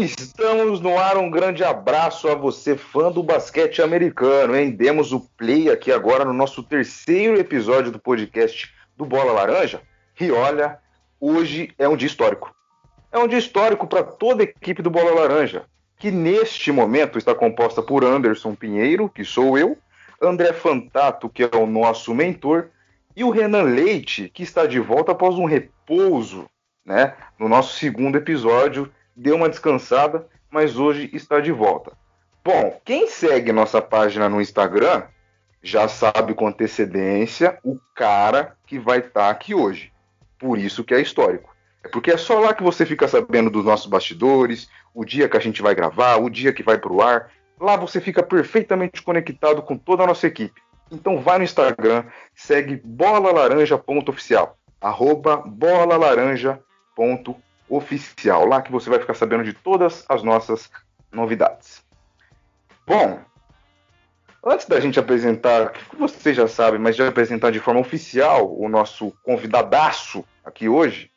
Estamos no ar, um grande abraço a você, fã do basquete americano, hein? Demos o play aqui agora no nosso terceiro episódio do podcast do Bola Laranja. E olha, hoje é um dia histórico. É um dia histórico para toda a equipe do Bola Laranja, que neste momento está composta por Anderson Pinheiro, que sou eu, André Fantato, que é o nosso mentor, e o Renan Leite, que está de volta após um repouso, né? No nosso segundo episódio, deu uma descansada, mas hoje está de volta. Bom, quem segue nossa página no Instagram já sabe com antecedência o cara que vai estar tá aqui hoje. Por isso que é histórico. É porque é só lá que você fica sabendo dos nossos bastidores, o dia que a gente vai gravar, o dia que vai pro ar. Lá você fica perfeitamente conectado com toda a nossa equipe. Então vai no Instagram, segue bolalaranja.oficial, arroba bolalaranja.oficial, lá que você vai ficar sabendo de todas as nossas novidades. Bom, antes da gente apresentar, que você já sabe, mas de apresentar de forma oficial o nosso convidadaço aqui hoje,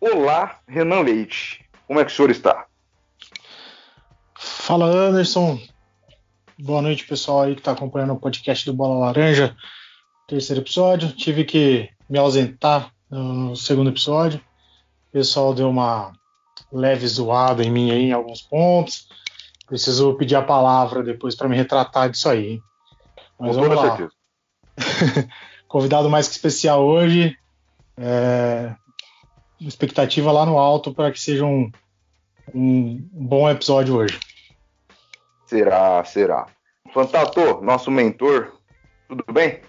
olá, Renan Leite, como é que o senhor está? Fala Anderson, Boa noite, pessoal aí que está acompanhando o podcast do Bola Laranja, terceiro episódio. Tive que me ausentar no segundo episódio. O pessoal deu uma leve zoada em mim aí em alguns pontos. Preciso pedir a palavra depois para me retratar disso aí. Mas Com vamos lá. Convidado mais que especial hoje. É... Expectativa lá no alto para que seja um, um bom episódio hoje. Será, será. Fantato, nosso mentor, tudo bem?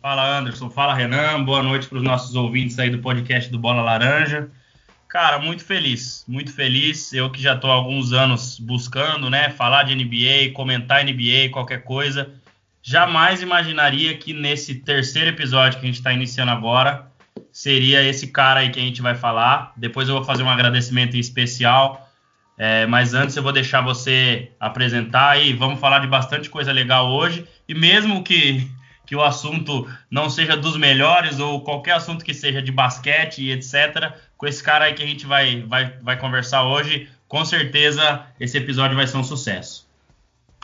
Fala Anderson, fala Renan, boa noite para os nossos ouvintes aí do podcast do Bola Laranja. Cara, muito feliz, muito feliz. Eu que já estou há alguns anos buscando, né, falar de NBA, comentar NBA, qualquer coisa. Jamais imaginaria que nesse terceiro episódio que a gente está iniciando agora seria esse cara aí que a gente vai falar. Depois eu vou fazer um agradecimento especial é, mas antes eu vou deixar você apresentar e vamos falar de bastante coisa legal hoje. E mesmo que, que o assunto não seja dos melhores ou qualquer assunto que seja de basquete e etc., com esse cara aí que a gente vai, vai, vai conversar hoje, com certeza esse episódio vai ser um sucesso.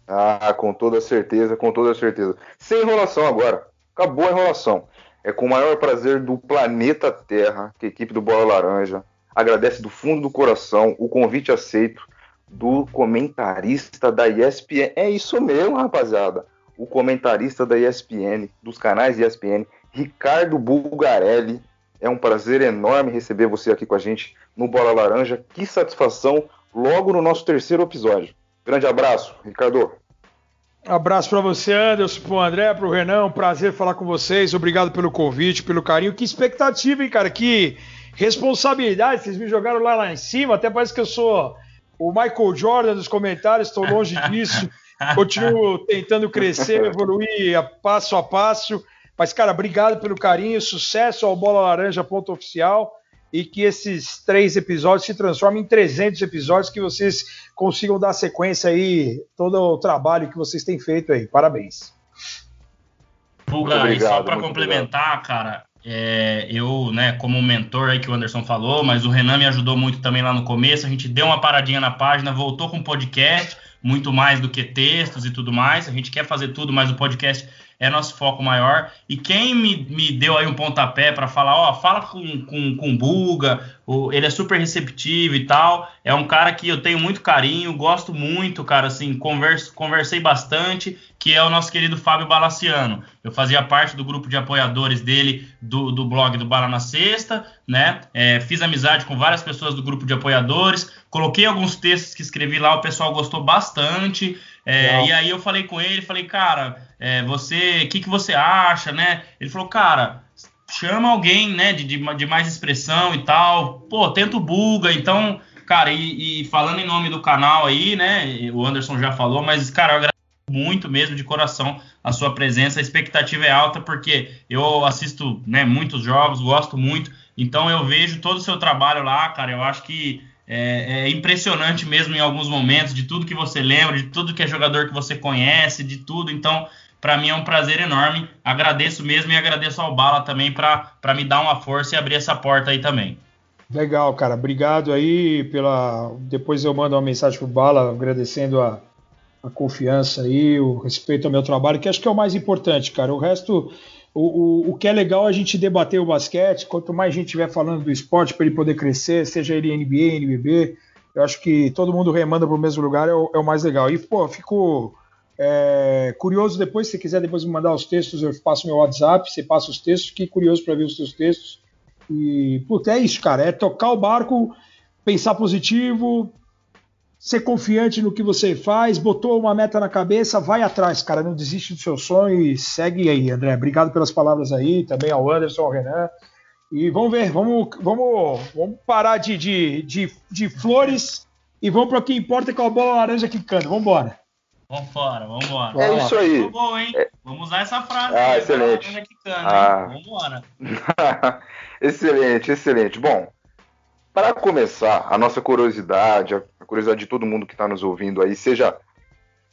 Ah, com toda certeza, com toda certeza. Sem enrolação agora. Acabou a enrolação. É com o maior prazer do planeta Terra que a equipe do Bola Laranja agradece do fundo do coração o convite aceito do comentarista da ESPN. É isso mesmo, rapaziada. O comentarista da ESPN, dos canais ESPN, Ricardo Bulgarelli. É um prazer enorme receber você aqui com a gente no Bola Laranja. Que satisfação logo no nosso terceiro episódio. Grande abraço, Ricardo. Abraço para você, Anderson, para o André, para o Renan. Um prazer falar com vocês. Obrigado pelo convite, pelo carinho. Que expectativa, hein, cara? Que responsabilidade, vocês me jogaram lá, lá em cima, até parece que eu sou o Michael Jordan dos comentários, estou longe disso. Continuo tentando crescer, evoluir a passo a passo. Mas, cara, obrigado pelo carinho, sucesso ao Bola Laranja ponto oficial e que esses três episódios se transformem em 300 episódios, que vocês consigam dar sequência aí todo o trabalho que vocês têm feito aí. Parabéns. Pulga, e só para complementar, obrigado. cara, é, eu, né, como mentor aí que o Anderson falou, mas o Renan me ajudou muito também lá no começo. A gente deu uma paradinha na página, voltou com podcast, muito mais do que textos e tudo mais. A gente quer fazer tudo, mas o podcast é nosso foco maior. E quem me, me deu aí um pontapé para falar, ó, fala com, com, com o Buga, ele é super receptivo e tal. É um cara que eu tenho muito carinho, gosto muito, cara, assim, converso, conversei bastante, que é o nosso querido Fábio Balaciano. Eu fazia parte do grupo de apoiadores dele do, do blog do Bala na Sexta, né? É, fiz amizade com várias pessoas do grupo de apoiadores, coloquei alguns textos que escrevi lá, o pessoal gostou bastante. É, e aí eu falei com ele, falei, cara, é, você, o que, que você acha, né? Ele falou, cara, chama alguém, né, de, de, de mais expressão e tal. Pô, tenta o Buga, então, cara, e, e, falando em nome do canal aí, né, o Anderson já falou, mas, cara, eu agradeço muito mesmo de coração a sua presença. A expectativa é alta porque eu assisto, né, muitos jogos, gosto muito, então eu vejo todo o seu trabalho lá, cara. Eu acho que é, é, impressionante mesmo em alguns momentos, de tudo que você lembra, de tudo que é jogador que você conhece, de tudo. Então, para mim é um prazer enorme. Agradeço mesmo e agradeço ao Bala também para me dar uma força e abrir essa porta aí também. Legal, cara. Obrigado aí pela. Depois eu mando uma mensagem pro Bala agradecendo a, a confiança aí, o respeito ao meu trabalho, que acho que é o mais importante, cara. O resto, o, o, o que é legal é a gente debater o basquete. Quanto mais gente estiver falando do esporte para ele poder crescer, seja ele NBA, NBB, eu acho que todo mundo remanda para o mesmo lugar é o, é o, mais legal. E, pô, fico é, curioso depois, se quiser depois me mandar os textos, eu passo meu WhatsApp, você passa os textos, fiquei curioso para ver os seus textos. E, puta, é isso, cara. É tocar o barco, pensar positivo, ser confiante no que você faz, botou uma meta na cabeça, vai atrás, cara. Não desiste do seu sonho e segue aí, André. Obrigado pelas palavras aí, também ao Anderson, ao Renan. E vamos ver, vamos, vamos, vamos parar de, de, de, de flores e vamos para o que importa, que é a bola laranja quicando. Vamos embora. Vamos fora, vamos embora. É isso aí. Bom, hein? É... Vamos usar essa frase ah, aí. Excelente. Quicando, ah. Vamos embora. excelente, excelente. Bom, para começar, a nossa curiosidade, a curiosidade de todo mundo que está nos ouvindo aí, seja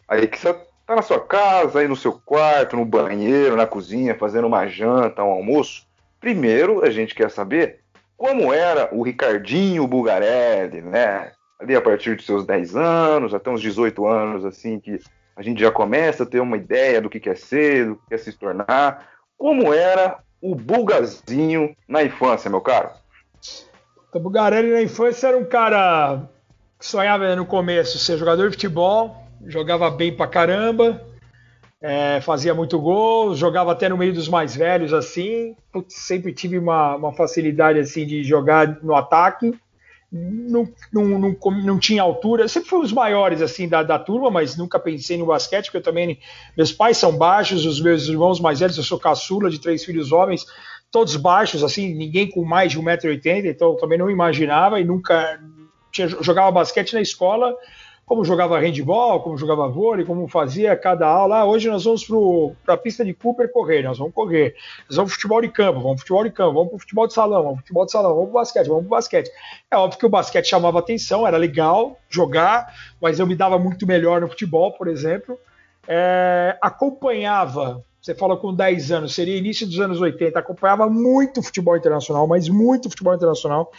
aí que você está na sua casa, aí no seu quarto, no banheiro, na cozinha, fazendo uma janta, um almoço, primeiro a gente quer saber como era o Ricardinho Bugarelli, né? ali a partir dos seus 10 anos, até uns 18 anos, assim, que a gente já começa a ter uma ideia do que quer ser, do que quer se tornar. Como era o Bulgazinho na infância, meu caro? O Bugarelli na infância era um cara que sonhava no começo ser jogador de futebol, jogava bem pra caramba, é, fazia muito gol, jogava até no meio dos mais velhos, assim. Putz, sempre tive uma, uma facilidade assim de jogar no ataque não, não, não, não, tinha altura. Sempre fui um dos maiores assim da, da turma, mas nunca pensei no basquete, porque eu também. Meus pais são baixos, os meus irmãos mais velhos, eu sou caçula de três filhos homens, todos baixos, assim, ninguém com mais de 1,80m, então eu também não imaginava e nunca tinha, jogava basquete na escola como jogava handball, como jogava vôlei, como fazia cada aula. Ah, hoje nós vamos para a pista de Cooper correr, nós vamos correr. Nós vamos para futebol de campo, vamos para futebol de campo, vamos para futebol de salão, vamos para futebol de salão, vamos para basquete, vamos para basquete. É óbvio que o basquete chamava atenção, era legal jogar, mas eu me dava muito melhor no futebol, por exemplo. É, acompanhava, você fala com 10 anos, seria início dos anos 80, acompanhava muito futebol internacional, mas muito futebol internacional,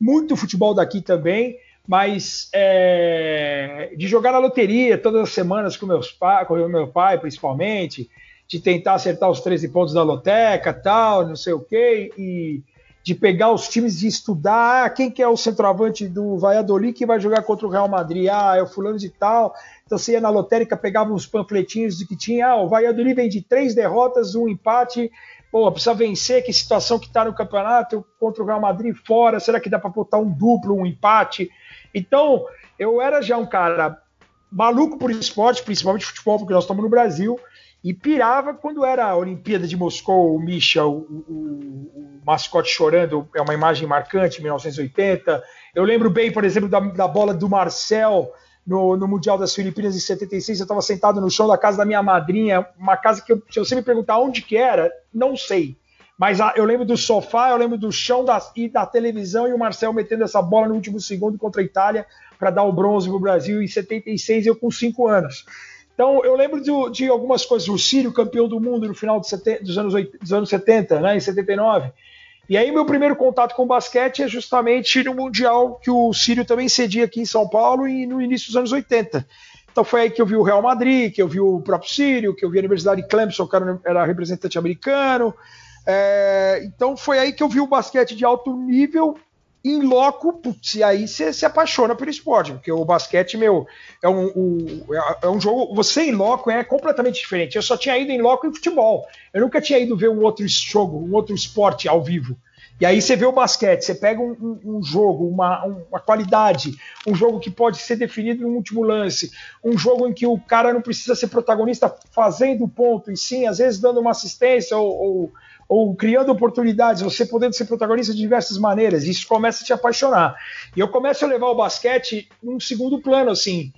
muito futebol daqui também mas é, de jogar na loteria todas as semanas com, meus pa, com meu pai, principalmente, de tentar acertar os 13 pontos da loteca, tal, não sei o quê, e de pegar os times de estudar, ah, quem que é o centroavante do Valladolid que vai jogar contra o Real Madrid, ah, é o fulano de tal, então você ia na lotérica, pegava uns panfletinhos de que tinha, ah, o Valladolid vem de três derrotas, um empate, pô, precisa vencer, que situação que está no campeonato contra o Real Madrid fora, será que dá para botar um duplo, um empate? Então, eu era já um cara maluco por esporte, principalmente futebol, porque nós estamos no Brasil, e pirava quando era a Olimpíada de Moscou, o Misha, o, o, o mascote chorando, é uma imagem marcante, 1980. Eu lembro bem, por exemplo, da, da bola do Marcel no, no, Mundial das Filipinas em 76. Eu estava sentado no chão da casa da minha madrinha, uma casa que, eu, se você me perguntar onde que era, não sei. Mas a, eu lembro do sofá, eu lembro do chão e da televisão e o Marcel metendo essa bola no último segundo contra a Itália para dar o bronze para o Brasil em 76, eu com 5 anos. Então eu lembro de, de, algumas coisas. O Sírio, campeão do mundo no final sete, dos, anos, dos anos 70, né, em 79. E aí meu primeiro contato com o basquete é justamente no Mundial que o Sírio também cedia aqui em São Paulo e no início dos anos 80. Então foi aí que eu vi o Real Madrid, que eu vi o próprio Sírio, que eu vi a Universidade de Clemson, que era representante americano, é, então foi aí que eu vi o basquete de alto nível em loco, putz, e aí você se apaixona pelo esporte, porque o basquete, meu, é um, um, é um jogo. Você em loco é completamente diferente. Eu só tinha ido em loco em futebol. Eu nunca tinha ido ver um outro jogo, um outro esporte ao vivo. E aí você vê o basquete, você pega um, um, um jogo, uma, uma, qualidade, um jogo que pode ser definido no último lance, um jogo em que o cara não precisa ser protagonista fazendo ponto, e sim, às vezes dando uma assistência ou, ou ou criando oportunidades, você podendo ser protagonista de diversas maneiras, isso começa a te apaixonar. E eu começo a levar o basquete num segundo plano, assim.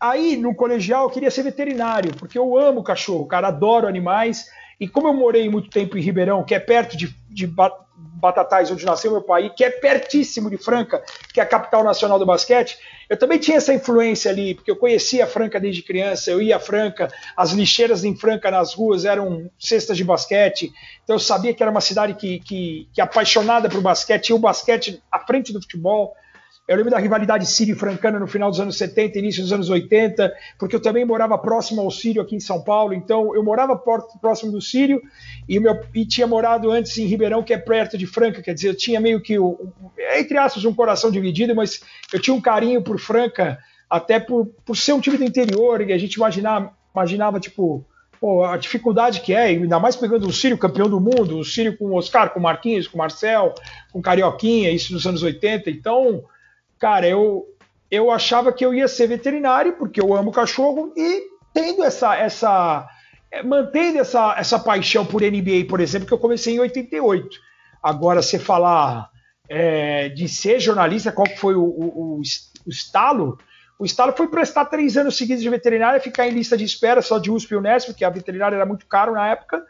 Aí, no colegial, eu queria ser veterinário, porque eu amo cachorro, cara, adoro animais. E como eu morei muito tempo em Ribeirão, que é perto de, de Batatais, onde nasceu meu pai, que é pertíssimo de Franca, que é a capital nacional do basquete, eu também tinha essa influência ali, porque eu conhecia Franca desde criança, eu ia a Franca, as lixeiras em Franca nas ruas eram cestas de basquete, então eu sabia que era uma cidade que, que, que apaixonada por basquete, e o basquete à frente do futebol. Eu lembro da rivalidade sírio-francana no final dos anos 70, início dos anos 80, porque eu também morava próximo ao Sírio aqui em São Paulo, então eu morava próximo do Sírio e, meu, e tinha morado antes em Ribeirão, que é perto de Franca, quer dizer, eu tinha meio que, entre aspas, um coração dividido, mas eu tinha um carinho por Franca, até por, por ser um time do interior, e a gente imaginava, imaginava tipo, pô, a dificuldade que é, ainda mais pegando o Sírio campeão do mundo, o Sírio com o Oscar, com o Marquinhos, com o Marcel, com o Carioquinha, isso nos anos 80, então cara, eu, eu achava que eu ia ser veterinário, porque eu amo cachorro, e tendo essa. essa é, mantendo essa, essa paixão por NBA, por exemplo, que eu comecei em 88. Agora, você falar é, de ser jornalista, qual foi o, o, o, o estalo? O estalo foi prestar três anos seguidos de veterinária, ficar em lista de espera só de USP e Unesp, porque a veterinária era muito caro na época,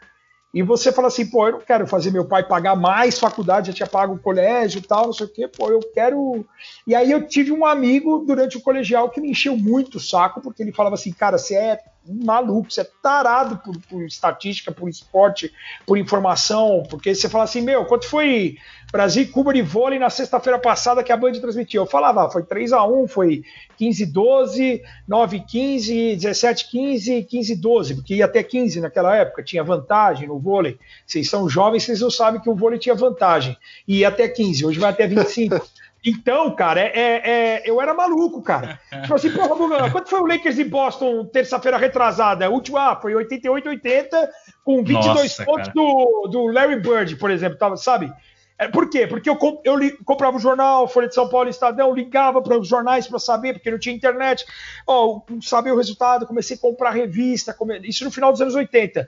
e você fala assim, pô, eu não quero fazer meu pai pagar mais faculdade, já tinha pago o colégio e tal, não sei o quê, pô, eu quero. E aí eu tive um amigo durante o colegial que me encheu muito o saco, porque ele falava assim, cara, você é maluco, você é tarado por, por, estatística, por esporte, por informação, porque você fala assim, meu, quanto foi Brasil e Cuba de vôlei na sexta-feira passada que a Band transmitiu? Eu falava, ah, foi 3 a 1 foi 15-12, 9-15, 17-15, 15-12, porque ia até 15 naquela época, tinha vantagem no vôlei. Vocês são jovens, vocês não sabem que o vôlei tinha vantagem. E ia até 15, hoje vai até 25. Então, cara, é, é, é, eu era maluco, cara. Tipo assim, porra, quanto foi o Lakers em Boston terça-feira retrasada? O último, ah, foi 88, 80, com 22 Nossa, pontos do, do Larry Bird, por exemplo, tava, sabe? É, por quê? Porque eu, eu li, comprava o jornal, Folha de São Paulo, Estadão, ligava para os jornais para saber, porque não tinha internet. Oh, saber o resultado, comecei a comprar revista, come... isso no final dos anos 80.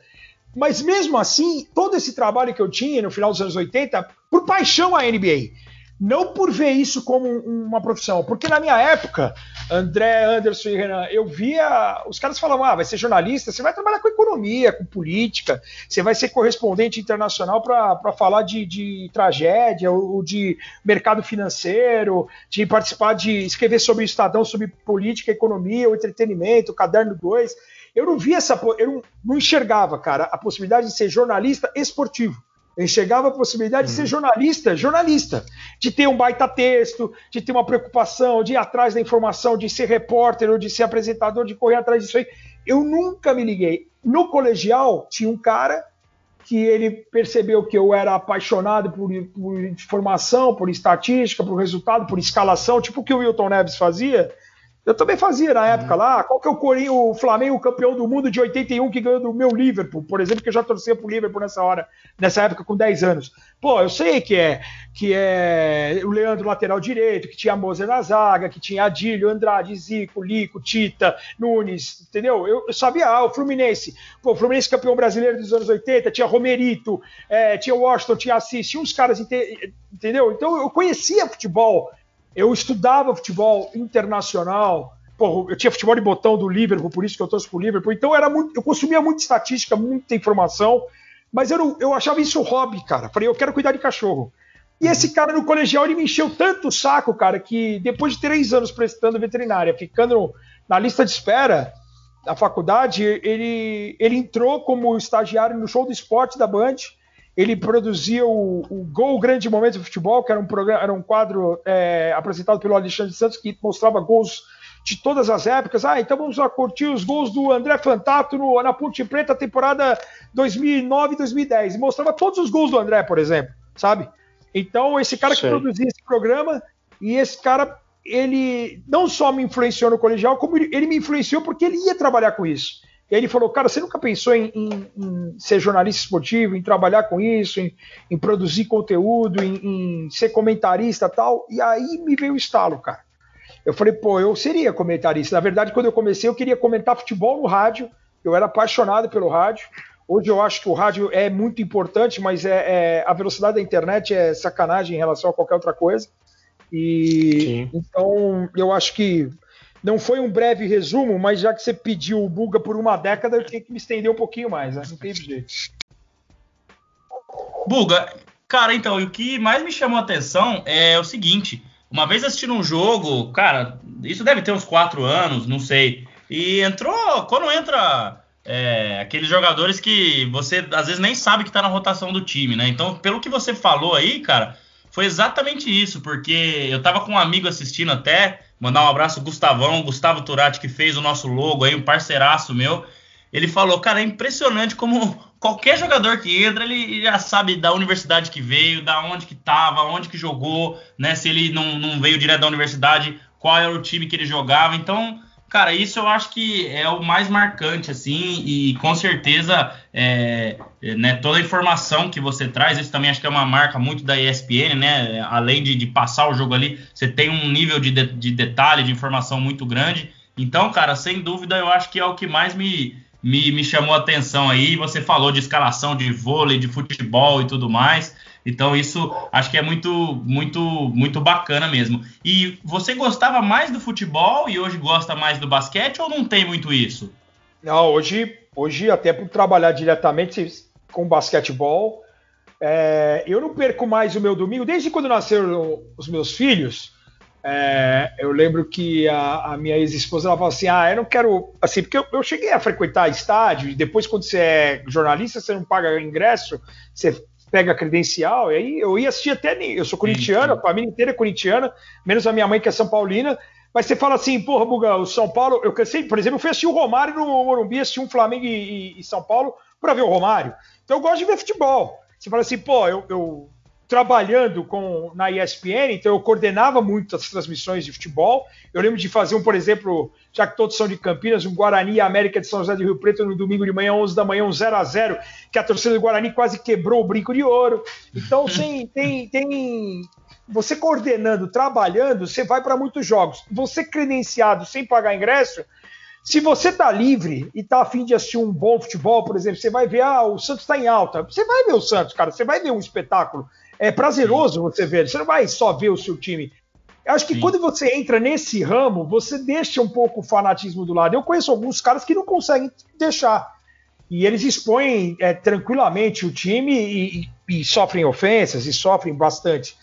Mas mesmo assim, todo esse trabalho que eu tinha no final dos anos 80, por paixão à NBA não por ver isso como uma profissão, porque na minha época, André, Anderson e Renan, eu via. Os caras falavam: ah, vai ser jornalista, você vai trabalhar com economia, com política, você vai ser correspondente internacional para falar de, de, tragédia, ou de mercado financeiro, de participar de escrever sobre o Estadão, sobre política, economia, entretenimento, caderno 2. Eu não via essa. Eu não enxergava, cara, a possibilidade de ser jornalista esportivo. Enxergava a possibilidade uhum. de ser uhum. jornalista, jornalista, de ter um baita texto, de ter uma preocupação, de ir atrás da informação, de ser repórter ou de ser apresentador, de correr atrás disso aí. Eu nunca me liguei. No colegial, tinha um cara que ele percebeu que eu era apaixonado por, por informação, por estatística, por resultado, por escalação, tipo o que o Wilton Neves fazia. Eu também fazia na época uhum. lá. Qual que é o Corinthians, o Flamengo campeão do mundo de 81 que ganhou do meu Liverpool, por exemplo, que eu já torcia pro Liverpool nessa hora, nessa época com 10 anos. Pô, eu sei que é que é o Leandro lateral direito, que tinha a Moser na zaga, que tinha Adílio, Andrade, Zico, Lico, Tita, Nunes, entendeu? Eu, eu sabia, ah, o Fluminense, pô, o Fluminense campeão brasileiro dos anos 80, tinha Romerito, é, tinha Washington, tinha Assis, tinha uns caras, entendeu? Então eu conhecia futebol eu estudava futebol internacional. Pô, eu tinha futebol de botão do Liverpool, por isso que eu torço pro Liverpool. Então era muito, eu consumia muita estatística, muita informação, mas eu, eu achava isso hobby, cara. Falei, eu quero cuidar de cachorro. E esse cara no colegial, ele me encheu tanto o saco, cara, que depois de três anos prestando veterinária, ficando na lista de espera da faculdade, ele, ele entrou como estagiário no show do esporte da Band ele produzia o, o Gol Grande Momento do Futebol, que era um, programa, era um quadro é, apresentado pelo Alexandre Santos, que mostrava gols de todas as épocas. Ah, então vamos lá curtir os gols do André Fantato no, na Ponte Preta, temporada 2009 2010. E mostrava todos os gols do André, por exemplo, sabe? Então, esse cara Sei. que produzia esse programa, e esse cara, ele não só me influenciou no colegial, como ele me influenciou porque ele ia trabalhar com isso. E aí ele falou, cara, você nunca pensou em, em, em ser jornalista esportivo, em trabalhar com isso, em, em produzir conteúdo, em, ser comentarista tal? E aí me veio o estalo, cara. Eu falei, pô, eu seria comentarista. Na verdade, quando eu comecei, eu queria comentar futebol no rádio. Eu era apaixonado pelo rádio. Hoje eu acho que o rádio é muito importante, mas é, é a velocidade da internet é sacanagem em relação a qualquer outra coisa. E Sim. então eu acho que não foi um breve resumo, mas já que você pediu o Buga por uma década, eu tenho que me estender um pouquinho mais, né? Não tem jeito. Buga, cara, então, o que mais me chamou a atenção é o seguinte: uma vez assistindo um jogo, cara, isso deve ter uns quatro anos, não sei. E entrou, quando entra é, aqueles jogadores que você às vezes nem sabe que tá na rotação do time, né? Então, pelo que você falou aí, cara, foi exatamente isso, porque eu tava com um amigo assistindo até, mandar um abraço Gustavão, Gustavo Turati, que fez o nosso logo aí, um parceiraço meu. Ele falou, cara, é impressionante como qualquer jogador que entra, ele já sabe da universidade que veio, da onde que tava, onde que jogou, né? Se ele não, não veio direto da universidade, qual era o time que ele jogava. Então, Cara, isso eu acho que é o mais marcante, assim, e com certeza, é, né, toda a informação que você traz, isso também acho que é uma marca muito da ESPN, né? Além de, de passar o jogo ali, você tem um nível de, de, de, detalhe, de informação muito grande. Então, cara, sem dúvida, eu acho que é o que mais me, me, me chamou a atenção aí. Você falou de escalação de vôlei, de futebol e tudo mais. Então isso acho que é muito, muito, muito bacana mesmo. E você gostava mais do futebol e hoje gosta mais do basquete ou não tem muito isso? Não, hoje, hoje até por trabalhar diretamente com basquetebol, é, eu não perco mais o meu domingo. Desde quando nasceram os meus filhos, é, eu lembro que a, a minha ex-esposa ela falou assim: Ah, eu não quero. Assim, porque eu, eu, cheguei a frequentar estádio, e depois, quando você é jornalista, você não paga ingresso, você pega credencial, e aí eu ia assistir até. Eu sou corintiano, a família inteira é corintiana, menos a minha mãe que é São Paulina. Mas você fala assim, porra, Buga, o São Paulo, eu cansei, por exemplo, eu fui assistir o Romário no Morumbi, assisti um Flamengo e, e, e São Paulo para ver o Romário. Então eu gosto de ver futebol. Você fala assim, pô, eu, eu trabalhando com, na ESPN, então eu coordenava muito as transmissões de futebol. Eu lembro de fazer um, por exemplo, já que todos são de Campinas, um Guarani América de São José do Rio Preto no domingo de manhã, 11 da manhã, um 0 a 0 que a torcida do Guarani quase quebrou o brinco de ouro. Então, tem, tem, tem você coordenando, trabalhando, você vai para muitos jogos. Você credenciado sem pagar ingresso, se você está livre e está afim de assistir um bom futebol, por exemplo, você vai ver, ah, o Santos está em alta. Você vai ver o Santos, cara, você vai ver um espetáculo. É prazeroso você ver, você não vai só ver o seu time. Eu acho que Sim. quando você entra nesse ramo, você deixa um pouco o fanatismo do lado. Eu conheço alguns caras que não conseguem deixar. E eles expõem é, tranquilamente o time e, e, e, sofrem ofensas e sofrem bastante.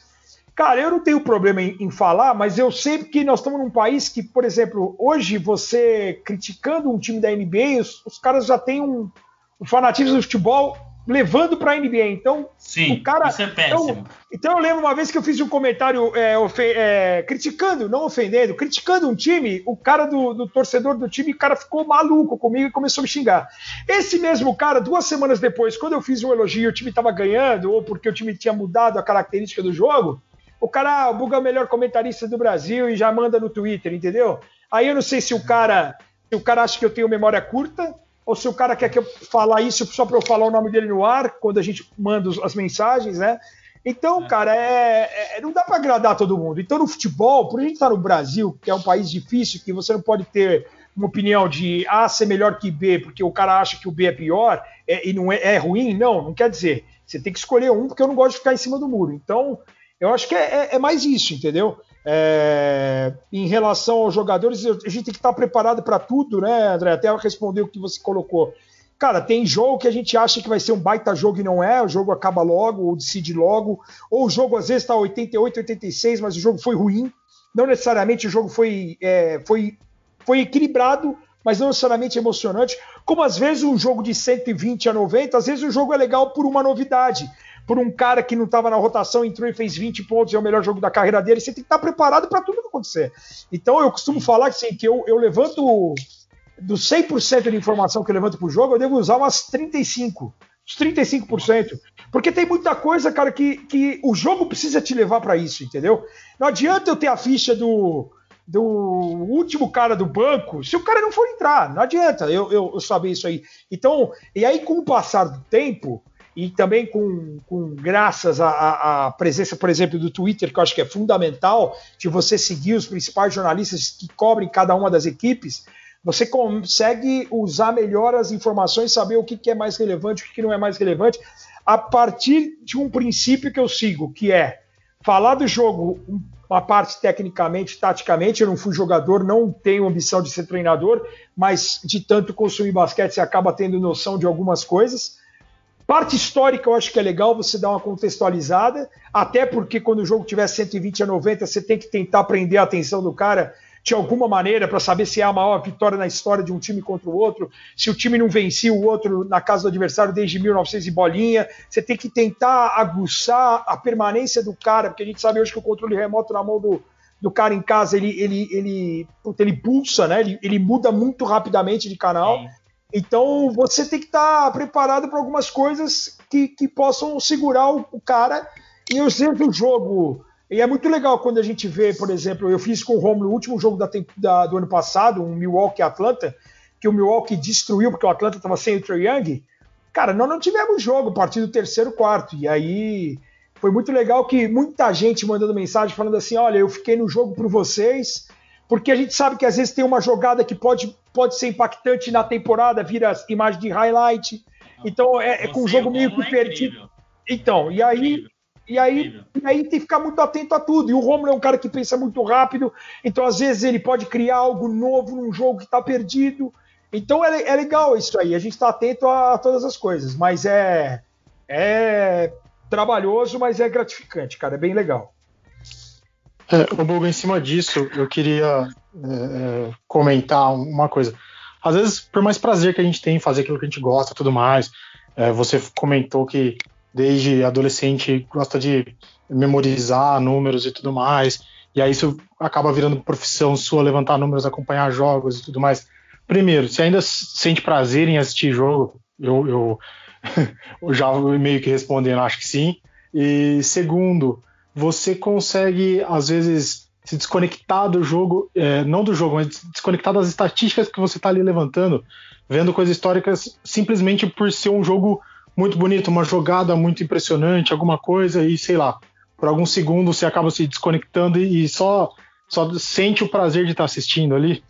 Cara, eu não tenho problema em, em, falar, mas eu sei que nós estamos num país que, por exemplo, hoje você criticando um time da NBA, os, os caras já têm um, um fanatismo do futebol levando para a NBA. Então, Sim, o cara. Isso é péssimo. Então, então, eu lembro uma vez que eu fiz um comentário é, é, criticando, não ofendendo, criticando um time, o cara do, do, torcedor do time, o cara ficou maluco comigo e começou a me xingar. Esse mesmo cara, duas semanas depois, quando eu fiz um elogio, o time estava ganhando, ou porque o time tinha mudado a característica do jogo, o cara, ah, o Buga é o melhor comentarista do Brasil e já manda no Twitter, entendeu? Aí eu não sei se o cara, se o cara acha que eu tenho memória curta ou se o cara quer que eu falar isso só para eu falar o nome dele no ar, quando a gente manda as mensagens, né? Então, é. cara, é, é, não dá para agradar todo mundo. Então, no futebol, por a gente estar tá no Brasil, que é um país difícil, que você não pode ter uma opinião de A ser melhor que B, porque o cara acha que o B é pior é, e não é, é, ruim, não, não quer dizer. Você tem que escolher um, porque eu não gosto de ficar em cima do muro. Então, eu acho que é, é, é mais isso, entendeu? É, em relação aos jogadores, a gente tem que estar preparado para tudo, né, André? Até responder o que você colocou. Cara, tem jogo que a gente acha que vai ser um baita jogo e não é, o jogo acaba logo, ou decide logo, ou o jogo às vezes está 88, 86, mas o jogo foi ruim. Não necessariamente o jogo foi, é, foi, foi equilibrado, mas não necessariamente emocionante. Como às vezes um jogo de 120 a 90, às vezes o jogo é legal por uma novidade por um cara que não estava na rotação, entrou e fez 20 pontos, é o melhor jogo da carreira dele, você tem que estar preparado para tudo que acontecer. Então eu costumo falar assim, que eu, eu levanto do 100% de informação que eu levanto para o jogo, eu devo usar umas 35%. Os 35%. Porque tem muita coisa, cara, que, que o jogo precisa te levar para isso, entendeu? Não adianta eu ter a ficha do, do último cara do banco se o cara não for entrar. Não adianta eu, eu, eu saber isso aí. Então, e aí, com o passar do tempo, e também com, com graças à, à, presença, por exemplo, do Twitter, que eu acho que é fundamental, de você seguir os principais jornalistas que cobrem cada uma das equipes, você consegue usar melhor as informações, saber o que, que é mais relevante, o que, não é mais relevante, a partir de um princípio que eu sigo, que é falar do jogo uma parte tecnicamente, taticamente. Eu não fui jogador, não tenho ambição de ser treinador, mas de tanto consumir basquete, você acaba tendo noção de algumas coisas Parte histórica eu acho que é legal você dar uma contextualizada, até porque quando o jogo tiver 120 a 90, você tem que tentar prender a atenção do cara de alguma maneira para saber se é a maior vitória na história de um time contra o outro, se o time não vencia o outro na casa do adversário desde 1900 e bolinha, você tem que tentar aguçar a permanência do cara, porque a gente sabe hoje que o controle remoto na mão do, do cara em casa, ele, ele, ele, ele pulsa, né? Ele, ele muda muito rapidamente de canal. Então você tem que estar tá preparado para algumas coisas que, que possam segurar o, o cara. E eu sempre jogo e é muito legal quando a gente vê, por exemplo, eu fiz com o Romulo o último jogo da, da, do ano passado, um Milwaukee Atlanta, que o Milwaukee destruiu porque o Atlanta estava sem o Trae Young. Cara, nós não tivemos jogo a partir do terceiro quarto. E aí foi muito legal que muita gente mandando mensagem falando assim: olha, eu fiquei no jogo por vocês, porque a gente sabe que às vezes tem uma jogada que pode, pode ser impactante na temporada, vira imagem de highlight. Então é, é com o jogo meio que é perdido. Então, e aí e aí, e aí tem que ficar muito atento a tudo. E o Romulo é um cara que pensa muito rápido, então às vezes ele pode criar algo novo num jogo que está perdido. Então é, é, legal isso aí, a gente está atento a, a, todas as coisas, mas é, é trabalhoso, mas é gratificante, cara, é bem legal. É, Buga, em cima disso, eu queria é, é, comentar uma coisa. Às vezes, por mais prazer que a gente tem em fazer aquilo que a gente gosta tudo mais, é, você comentou que desde adolescente gosta de memorizar números e tudo mais. E aí isso acaba virando profissão sua, levantar números, acompanhar jogos e tudo mais. Primeiro, se ainda sente prazer em assistir jogo, eu, eu, eu já meio que respondendo, acho que sim. E segundo, você consegue, às vezes, se desconectar do jogo, é, não do jogo, mas desconectar das estatísticas que você está ali levantando, vendo coisas históricas simplesmente por ser um jogo muito bonito, uma jogada muito impressionante, alguma coisa, e sei lá, por alguns segundos você acaba se desconectando e, só, só sente o prazer de estar assistindo ali.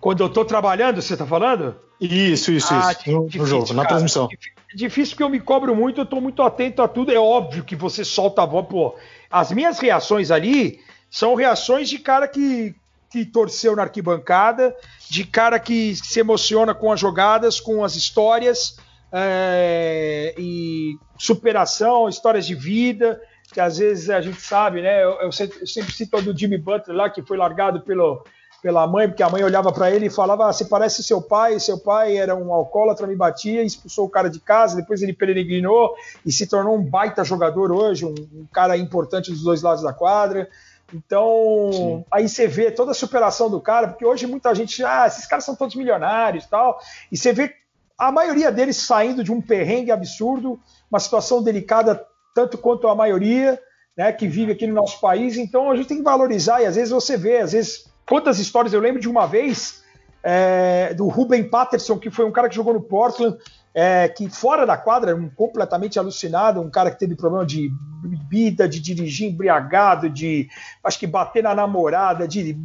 Quando eu estou trabalhando, você está falando? Isso, isso, ah, isso. No, difícil, no jogo, cara, na transmissão. Difícil porque eu me cobro muito, eu estou muito atento a tudo. É óbvio que você solta a voz, pô. As minhas reações ali são reações de cara que que torceu na arquibancada, de cara que se emociona com as jogadas, com as histórias é, e superação, histórias de vida, que às vezes a gente sabe, né? Eu, eu, sempre, cito do Jimmy Butler lá, que foi largado pelo, pela mãe, porque a mãe olhava para ele e falava: ah, Você parece seu pai, seu pai era um alcoólatra, me batia, expulsou o cara de casa, depois ele peregrinou e se tornou um baita jogador hoje, um, um cara importante dos dois lados da quadra. Então, Sim. aí você vê toda a superação do cara, porque hoje muita gente, ah, esses caras são todos milionários e tal, e você vê a maioria deles saindo de um perrengue absurdo, uma situação delicada tanto quanto a maioria, né, que vive aqui no nosso país. Então, a gente tem que valorizar, e às vezes você vê, às vezes, quantas histórias eu lembro de uma vez é, do Ruben Patterson, que foi um cara que jogou no Portland, é, que fora da quadra, um completamente alucinado, um cara que teve problema de bebida, de dirigir embriagado, de acho que bater na namorada, de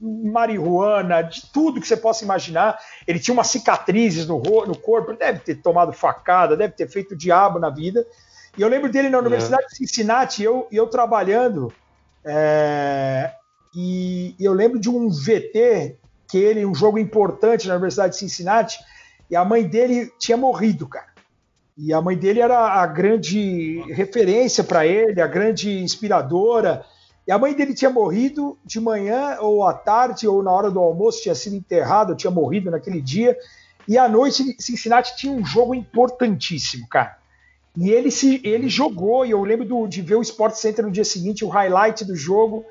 marihuana, de tudo que você possa imaginar. Ele tinha umas cicatrizes no, no corpo, deve ter tomado facada, deve ter feito diabo na vida. E eu lembro dele na Universidade é. de Cincinnati, eu, eu trabalhando, é, e, eu lembro de um VT que ele, um jogo importante na Universidade de Cincinnati, e a mãe dele tinha morrido, cara. E a mãe dele era a grande referência para ele, a grande inspiradora. E a mãe dele tinha morrido de manhã, ou à tarde, ou na hora do almoço, tinha sido enterrado, tinha morrido naquele dia. E à noite, Cincinnati tinha um jogo importantíssimo, cara. E ele, se, ele jogou, e eu lembro do, de ver o Sport Center no dia seguinte, o highlight do jogo.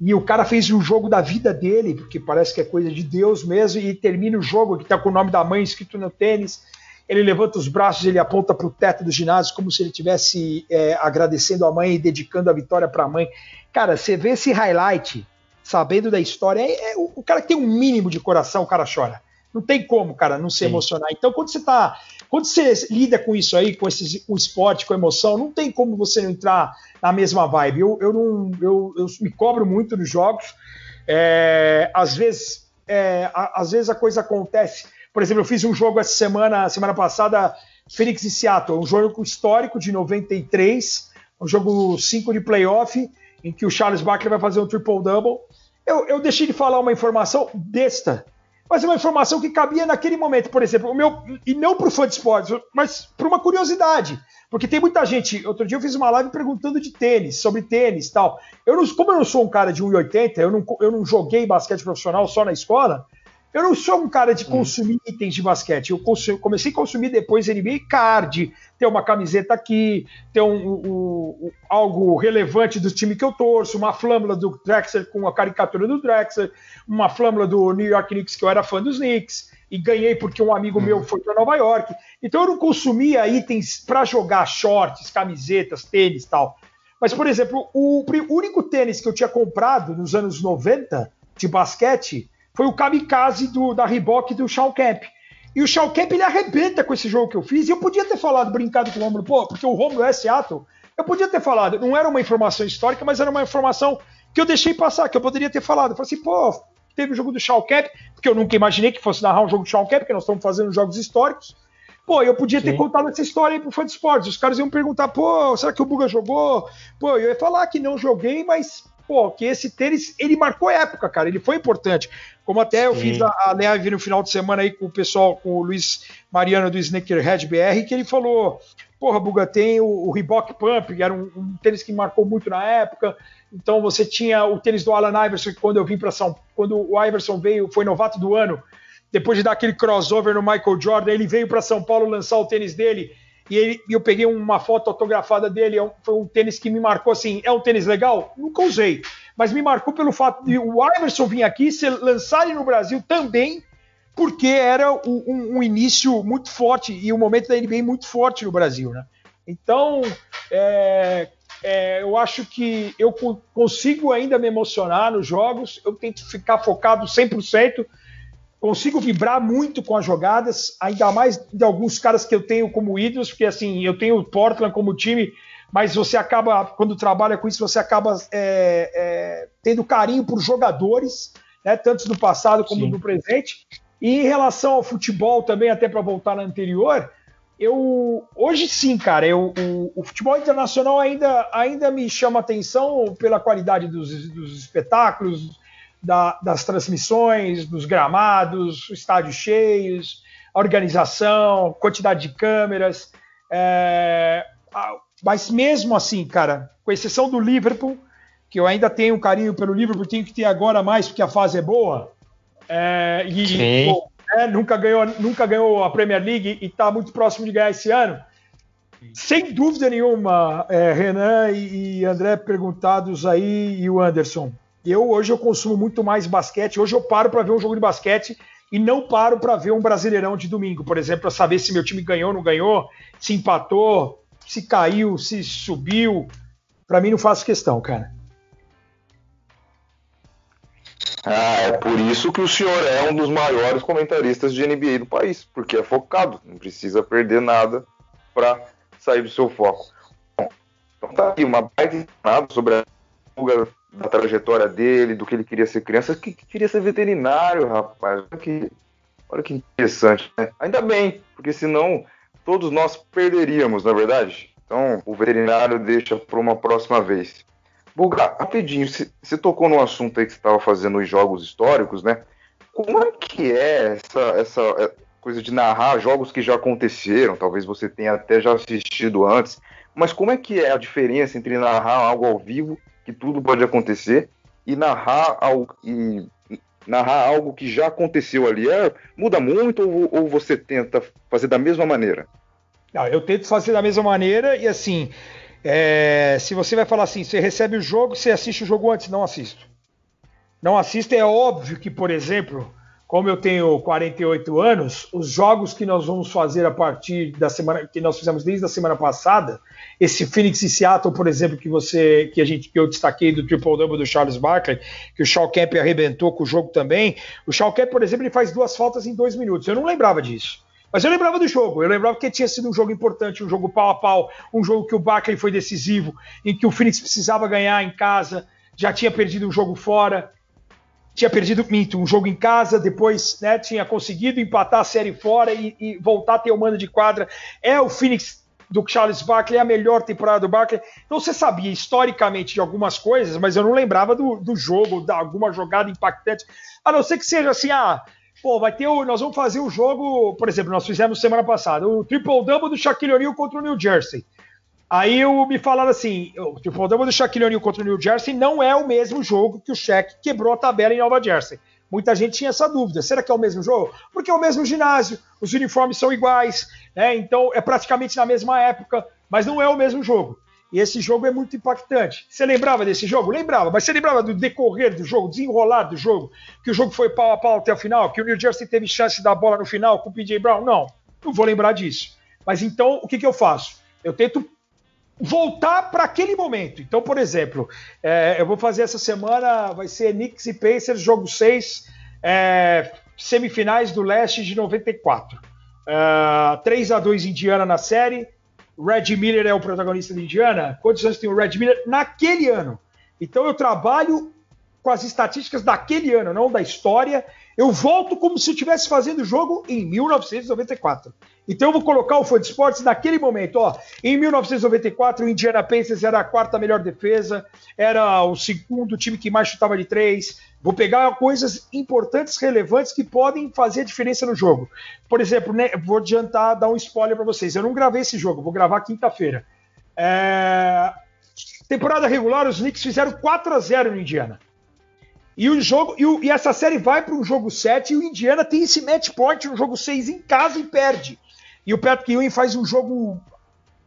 E o cara fez o jogo da vida dele, porque parece que é coisa de Deus mesmo, e termina o jogo que está com o nome da mãe escrito no tênis. Ele levanta os braços, ele aponta para o teto do ginásio como se ele estivesse é, agradecendo a mãe e dedicando a vitória para a mãe. Cara, você vê esse highlight, sabendo da história, é, é, o, cara que tem um mínimo de coração, o cara chora. Não tem como, cara, não se Sim. emocionar. Então, quando você tá. Quando você lida com isso aí, com, esse, com o esporte, com a emoção, não tem como você não entrar na mesma vibe. Eu, eu, não, eu, eu me cobro muito nos jogos. É, às, vezes, é, a, às vezes a coisa acontece. Por exemplo, eu fiz um jogo essa semana, semana passada, Phoenix e Seattle, um jogo histórico de 93, um jogo 5 de playoff, em que o Charles Barkley vai fazer um triple-double. Eu, eu deixei de falar uma informação besta mas é uma informação que cabia naquele momento, por exemplo, o meu e não para o fã de esportes, mas para uma curiosidade, porque tem muita gente. Outro dia eu fiz uma live perguntando de tênis, sobre tênis, tal. Eu não, como eu não sou um cara de 1,80, eu não, eu não joguei basquete profissional só na escola. Eu não sou um cara de hum. consumir hum. itens de basquete. Eu comecei a consumir depois NBA card, ter uma camiseta aqui, ter um, um, um, algo relevante do time que eu torço, uma flâmula do Drexler com a caricatura do Drexler, uma flâmula do New York Knicks que eu era fã dos Knicks e ganhei porque um amigo hum. meu foi para Nova York. Então eu não consumia itens para jogar shorts, camisetas, tênis tal. Mas, por exemplo, o único tênis que eu tinha comprado nos anos 90 de basquete foi o kamikaze do, da Reebok do Shawn Kemp. E o Shawn Kemp ele arrebenta com esse jogo que eu fiz. E eu podia ter falado, brincado com o Romulo, pô, porque o Romulo é Seattle. Eu podia ter falado, não era uma informação histórica, mas era uma informação que eu deixei passar, que eu poderia ter falado. Eu falei assim, pô, teve o jogo do Shawn Kemp, porque eu nunca imaginei que fosse narrar um jogo do Shawn Kemp, porque nós estamos fazendo jogos históricos. Pô, eu podia ter Sim. contado essa história aí pro fã de esportes. Os caras iam perguntar, pô, será que o Buga jogou? Pô, eu ia falar que não joguei, mas pô, que esse tênis, ele marcou época, cara, ele foi importante. Como até eu Sim. fiz a, a live no final de semana aí com o pessoal, com o Luiz Mariano do Sneakerhead BR, que ele falou, porra, Buga, tem o, o Reebok Pump, que era um, um, tênis que marcou muito na época, então você tinha o tênis do Alan Iverson, que quando eu vim para São quando o Iverson veio, foi novato do ano, depois de dar aquele crossover no Michael Jordan, ele veio para São Paulo lançar o tênis dele, e ele, eu peguei uma foto autografada dele, é foi um tênis que me marcou assim, é um tênis legal? Nunca usei, mas me marcou pelo fato de o Iverson vir aqui, ser lançado no Brasil também, porque era um, um, início muito forte e um momento da NBA muito forte no Brasil, né? Então, é, é, eu acho que eu consigo ainda me emocionar nos jogos, eu tento ficar focado 100%, consigo vibrar muito com as jogadas, ainda mais de alguns caras que eu tenho como ídolos, porque assim, eu tenho o Portland como time, mas você acaba, quando trabalha com isso, você acaba é, é, tendo carinho por jogadores, né, tanto do passado como sim. do presente. E em relação ao futebol também, até para voltar na anterior, eu hoje sim, cara, eu, o, o, futebol internacional ainda, ainda me chama atenção pela qualidade dos, dos espetáculos, da, das transmissões, dos gramados, estádios cheios, a organização, quantidade de câmeras. É, mas mesmo assim, cara, com exceção do Liverpool, que eu ainda tenho um carinho pelo Liverpool, tenho que ter agora mais porque a fase é boa. É, e pô, é, nunca, ganhou, nunca ganhou a Premier League e está muito próximo de ganhar esse ano. Sem dúvida nenhuma, é, Renan e, e André perguntados aí e o Anderson. Eu hoje eu consumo muito mais basquete. Hoje eu paro para ver um jogo de basquete e não paro para ver um Brasileirão de domingo, por exemplo, para saber se meu time ganhou ou não ganhou, se empatou, se caiu, se subiu. Para mim não faço questão, cara. Ah, é por isso que o senhor é um dos maiores comentaristas de NBA do país, porque é focado, não precisa perder nada para sair do seu foco. Então tá aqui uma baita sobre a da trajetória dele, do que ele queria ser criança, que, que queria ser veterinário, rapaz. Olha que, olha que interessante, né? Ainda bem, porque senão todos nós perderíamos, na é verdade. Então, o veterinário deixa para uma próxima vez. Buga, rapidinho, você tocou no assunto aí que você estava fazendo os jogos históricos, né? Como é que é essa, essa é, coisa de narrar jogos que já aconteceram? Talvez você tenha até já assistido antes, mas como é que é a diferença entre narrar algo ao vivo que tudo pode acontecer e narrar algo, e narrar algo que já aconteceu ali. É, muda muito ou, ou você tenta fazer da mesma maneira? Não, eu tento fazer da mesma maneira e assim, é, se você vai falar assim, você recebe o jogo, você assiste o jogo antes, não assisto. Não assisto, é óbvio que, por exemplo, como eu tenho 48 anos, os jogos que nós vamos fazer a partir da semana que nós fizemos desde a semana passada, esse Phoenix e Seattle, por exemplo, que você que a gente que eu destaquei do triple double do Charles Barkley, que o Shaw Kemp arrebentou com o jogo também. O Shaw Kemp, por exemplo, ele faz duas faltas em dois minutos. Eu não lembrava disso. Mas eu lembrava do jogo, eu lembrava que tinha sido um jogo importante, um jogo pau a pau, um jogo que o Barkley foi decisivo, em que o Phoenix precisava ganhar em casa, já tinha perdido um jogo fora tinha perdido minto, um jogo em casa, depois né, tinha conseguido empatar a série fora e, e, voltar a ter o mando de quadra. É o Phoenix do Charles Barkley, é a melhor temporada do Barkley. Então você sabia historicamente de algumas coisas, mas eu não lembrava do, do jogo, de alguma jogada impactante. A não ser que seja assim, ah, pô, vai ter o, nós vamos fazer o jogo, por exemplo, nós fizemos semana passada, o triple double do Shaquille O'Neal contra o New Jersey. Aí eu, me falaram assim, o triple double do Shaquille O'Neal contra o New Jersey não é o mesmo jogo que o Shaq quebrou a tabela em Nova Jersey. Muita gente tinha essa dúvida. Será que é o mesmo jogo? Porque é o mesmo ginásio, os uniformes são iguais, né? então é praticamente na mesma época, mas não é o mesmo jogo. E esse jogo é muito impactante. Você lembrava desse jogo? Lembrava, mas você lembrava do decorrer do jogo, desenrolar do jogo, que o jogo foi pau a pau até o final, que o New Jersey teve chance da bola no final com o PJ Brown? Não, não vou lembrar disso. Mas então, o que, que eu faço? Eu tento voltar para aquele momento. Então, por exemplo, é, eu vou fazer essa semana, vai ser Knicks e Pacers, jogo 6, é, semifinais do leste de 94. Uh, 3 a 2 Indiana na série. Red Miller é o protagonista de Indiana. Quantos anos tem o Red Miller? Naquele ano. Então eu trabalho com as estatísticas daquele ano, não da história. Eu volto como se eu estivesse fazendo o jogo em 1994. Então eu vou colocar o Fã de Esportes naquele momento. Ó, em 1994, o Indiana Pacers era a quarta melhor defesa, era o segundo time que mais chutava de três. Vou pegar coisas importantes, relevantes que podem fazer a diferença no jogo. Por exemplo, né, vou adiantar, dar um spoiler para vocês. Eu não gravei esse jogo, vou gravar quinta-feira. É... Temporada regular, os Knicks fizeram 4 a 0 no Indiana. E o jogo e, o, e essa série vai para um jogo 7 e o Indiana tem esse match point no jogo 6 em casa e perde. E o Patrick Ewing faz um jogo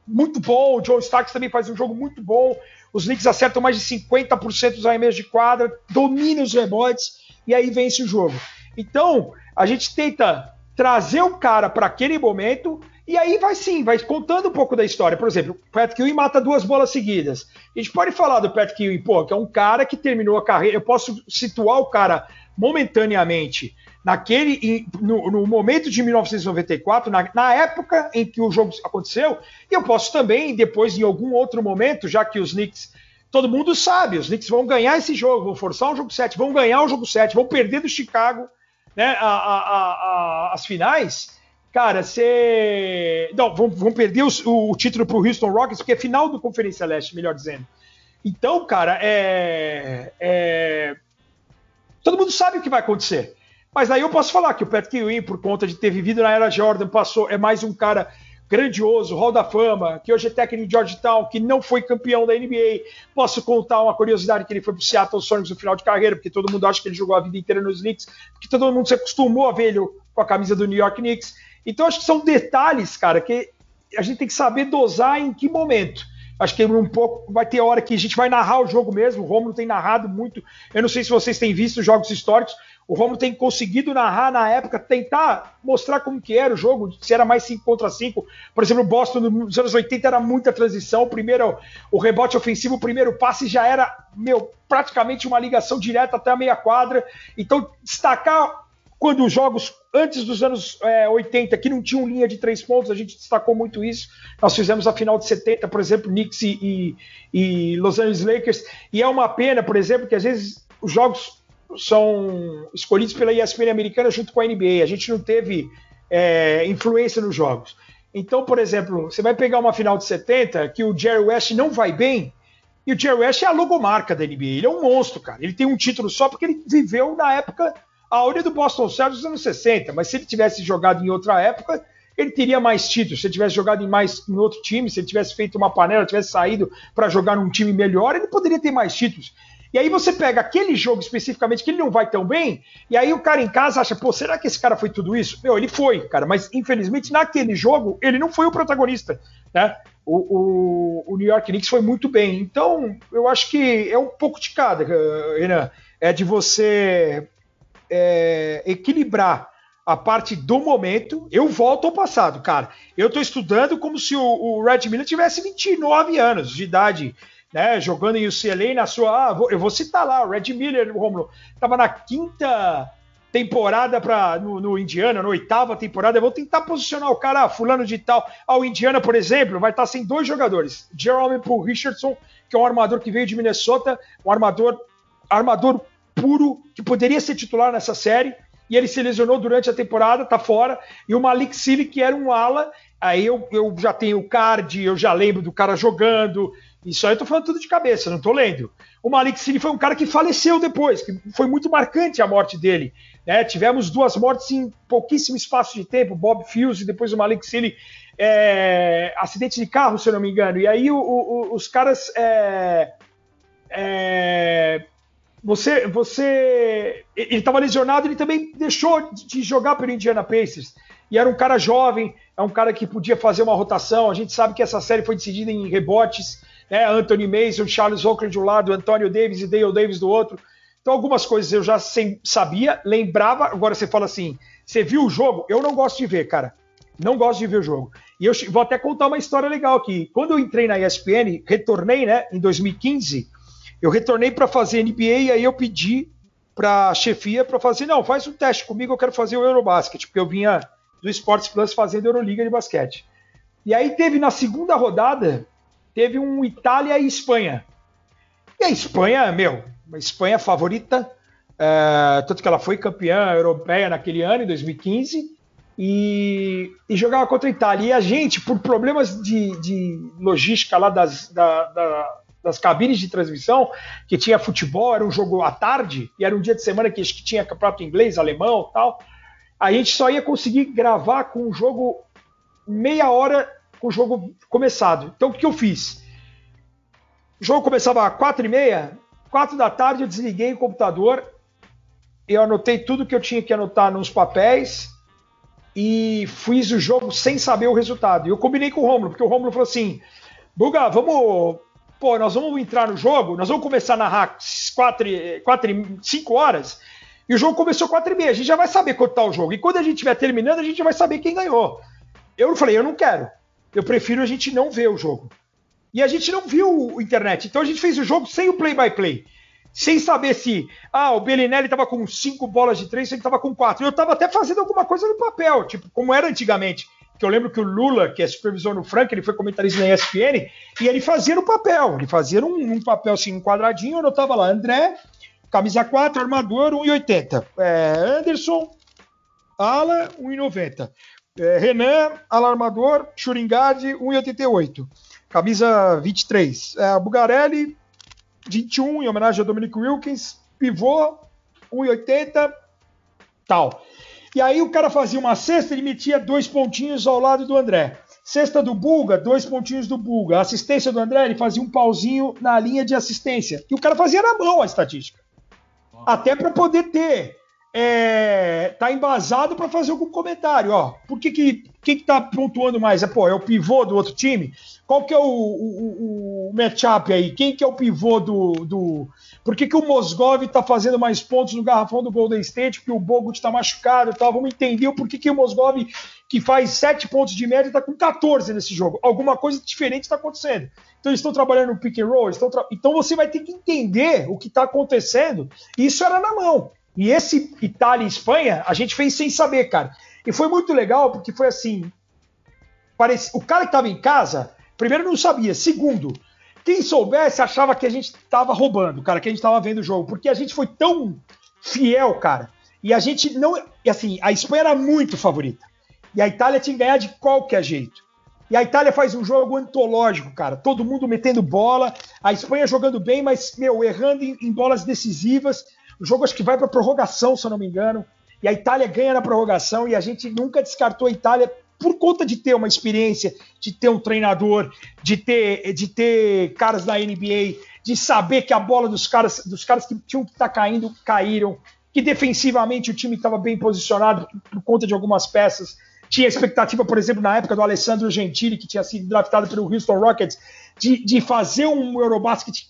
muito bom, o John Starks também faz um jogo muito bom. Os Knicks acertam mais de 50% dos arremessos de quadra, dominam os rebotes e aí vence o jogo. Então, a gente tenta trazer o cara para aquele momento e aí vai sim, vai contando um pouco da história. Por exemplo, o Patrick Ewing mata duas bolas seguidas. A gente pode falar do Patrick Ewing, pô, que é um cara que terminou a carreira. Eu posso situar o cara momentaneamente naquele no, no, momento de 1994, na, na, época em que o jogo aconteceu, e eu posso também, depois, em algum outro momento, já que os Knicks, todo mundo sabe, os Knicks vão ganhar esse jogo, vão forçar um jogo 7, vão ganhar o jogo 7, vão perder do Chicago né, a, a, a, as finais. Cara, você. Não, vão, vão perder o, o, título para o Houston Rockets, porque é final do Conferência Leste, melhor dizendo. Então, cara, é, é... todo mundo sabe o que vai acontecer. Mas aí eu posso falar que o Patrick Ewing, por conta de ter vivido na era Jordan, passou é mais um cara grandioso, Hall da Fama, que hoje é técnico de Georgetown, que não foi campeão da NBA. Posso contar uma curiosidade que ele foi para o Seattle Sonics no final de carreira, porque todo mundo acha que ele jogou a vida inteira nos Knicks, porque todo mundo se acostumou a ver ele com a camisa do New York Knicks. Então acho que são detalhes, cara, que a gente tem que saber dosar em que momento. Acho que um pouco vai ter hora que a gente vai narrar o jogo mesmo. O Romulo tem narrado muito. Eu não sei se vocês têm visto jogos históricos. O Romulo tem conseguido narrar na época, tentar mostrar como que era o jogo, se era mais 5 contra 5. Por exemplo, o Boston nos anos 80 era muita transição. O primeiro, o rebote ofensivo, o primeiro passe já era, meu, praticamente uma ligação direta até a meia quadra. Então, destacar quando os jogos antes dos anos é, 80, que não tinham linha de três pontos, a gente destacou muito isso. Nós fizemos a final de 70, por exemplo, Knicks e, e, e Los Angeles Lakers. E é uma pena, por exemplo, que às vezes os jogos são escolhidos pela ESPN americana junto com a NBA. A gente não teve é, influência nos jogos. Então, por exemplo, você vai pegar uma final de 70 que o Jerry West não vai bem, e o Jerry West é a logomarca da NBA. Ele é um monstro, cara. Ele tem um título só porque ele viveu na época áurea do Boston Celtics dos anos 60. Mas se ele tivesse jogado em outra época, ele teria mais títulos. Se ele tivesse jogado em mais em outro time, se ele tivesse feito uma panela, tivesse saído para jogar num time melhor, ele poderia ter mais títulos. E aí você pega aquele jogo especificamente que ele não vai tão bem, e aí o cara em casa acha, pô, será que esse cara foi tudo isso? Meu, ele foi, cara, mas infelizmente naquele jogo ele não foi o protagonista, né? O, o, o New York Knicks foi muito bem. Então, eu acho que é um pouco de cada, Renan. É de você é, equilibrar a parte do momento. Eu volto ao passado, cara. Eu estou estudando como se o, o Red Miller tivesse 29 anos de idade né, jogando em UCLA na sua. Ah, vou, eu vou citar lá, o Red Miller, Romulo, estava na quinta temporada para no, no, Indiana, na oitava temporada. Eu vou tentar posicionar o cara, ah, fulano de tal. Ao ah, Indiana, por exemplo, vai estar sem dois jogadores: Jerome Poole Richardson, que é um armador que veio de Minnesota, um armador, armador puro, que poderia ser titular nessa série. E ele se lesionou durante a temporada, tá fora. E o Malik Sealy, que era um ala aí eu, eu já tenho o card, eu já lembro do cara jogando. Isso aí eu tô falando tudo de cabeça, não tô lendo. O Malik Cine foi um cara que faleceu depois, que foi muito marcante a morte dele. Né? Tivemos duas mortes em pouquíssimo espaço de tempo, Bob Fields e depois o Malik Cine, é, acidente de carro, se eu não me engano. E aí o, o, os caras é, é, você, você, ele estava lesionado, ele também deixou de jogar pelo Indiana Pacers. E era um cara jovem, é um cara que podia fazer uma rotação. A gente sabe que essa série foi decidida em rebotes, né? Anthony Mason, Charles Oakley de um lado, Antonio Davis e Dale Davis do outro. Então algumas coisas eu já sabia, lembrava. Agora você fala assim, você viu o jogo? Eu não gosto de ver, cara. Não gosto de ver o jogo. E eu vou até contar uma história legal aqui. Quando eu entrei na ESPN, retornei, né, em 2015 eu retornei para fazer NBA e aí eu pedi para a chefia para fazer, não, faz um teste comigo, eu quero fazer o Eurobasket, porque eu vinha do Sports Plus fazendo Euroliga de basquete. E aí teve na segunda rodada, teve um Itália e Espanha. E a Espanha, meu, a Espanha favorita, é, tanto que ela foi campeã europeia naquele ano, em 2015, e, e, jogava contra a Itália. E a gente, por problemas de, de logística lá das, da, da, das cabines de transmissão, que tinha futebol, era um jogo à tarde, e era um dia de semana que, que tinha campeonato inglês, alemão tal. A gente só ia conseguir gravar com o jogo meia hora com o jogo começado. Então o que eu fiz? O jogo começava às quatro e meia, quatro da tarde eu desliguei o computador, eu anotei tudo que eu tinha que anotar nos papéis e fiz o jogo sem saber o resultado. Eu combinei com o Romulo, porque o Romulo falou assim: Buga, vamos pô, nós vamos entrar no jogo, nós vamos começar a narrar 4, 4, 5 horas, e o jogo começou 4 e meia, a gente já vai saber quanto tá o jogo. E quando a gente estiver terminando, a gente vai saber quem ganhou. Eu falei, eu não quero. Eu prefiro a gente não ver o jogo. E a gente não viu o internet. Então a gente fez o jogo sem o play-by-play. -play, sem saber se ah, o Bellinelli estava com 5 bolas de 3, ele estava com 4. Eu estava até fazendo alguma coisa no papel, tipo, como era antigamente que eu lembro que o Lula, que é supervisor no Frank, ele foi comentarista na ESPN, e ele fazia no papel, ele fazia um, um papel assim, um quadradinho, eu anotava lá, André, camisa 4, armador, 1,80. É, Anderson, ala, 1,90. É, Renan, ala armador, Churingard, 1,88. Camisa 23. É, Bugarelli, 21, em homenagem a Dominic Wilkins. Pivô, 1,80. Tal. E aí o cara fazia uma cesta, ele metia dois pontinhos ao lado do André. Cesta do Bulga, dois pontinhos do Bulga. Assistência do André, ele fazia um pauzinho na linha de assistência. E o cara fazia na mão a estatística. Até para poder ter. É, tá embasado para fazer algum comentário, ó. Por que que, que que tá pontuando mais? É, pô, é o pivô do outro time? Qual que é o, o, o matchup aí? Quem que é o pivô do, do, por que, que o Mosgov está fazendo mais pontos no garrafão do Golden State? Porque o Bogut está machucado e tal. Vamos entender o porquê que o Mosgov, que faz 7 pontos de média, está com 14 nesse jogo. Alguma coisa diferente está acontecendo. Então eles estão trabalhando no pick and roll. Tra... Então você vai ter que entender o que está acontecendo. Isso era na mão. E esse Itália e Espanha, a gente fez sem saber, cara. E foi muito legal, porque foi assim. Parece... O cara que estava em casa, primeiro não sabia. Segundo, quem soubesse achava que a gente estava roubando, cara, que a gente estava vendo o jogo, porque a gente foi tão fiel, cara. E a gente não. E assim, a Espanha era muito favorita. E a Itália tinha que ganhar de qualquer jeito. E a Itália faz um jogo antológico, cara. Todo mundo metendo bola, a Espanha jogando bem, mas, meu, errando em, em bolas decisivas. O jogo acho que vai para prorrogação, se eu não me engano. E a Itália ganha na prorrogação e a gente nunca descartou a Itália por conta de ter uma experiência, de ter um treinador, de ter, de ter caras da NBA, de saber que a bola dos caras, dos caras que tinham que estar tá caindo, caíram, que defensivamente o time estava bem posicionado por conta de algumas peças. Tinha expectativa, por exemplo, na época do Alessandro Gentili, que tinha sido draftado pelo Houston Rockets, de, de fazer um Eurobasket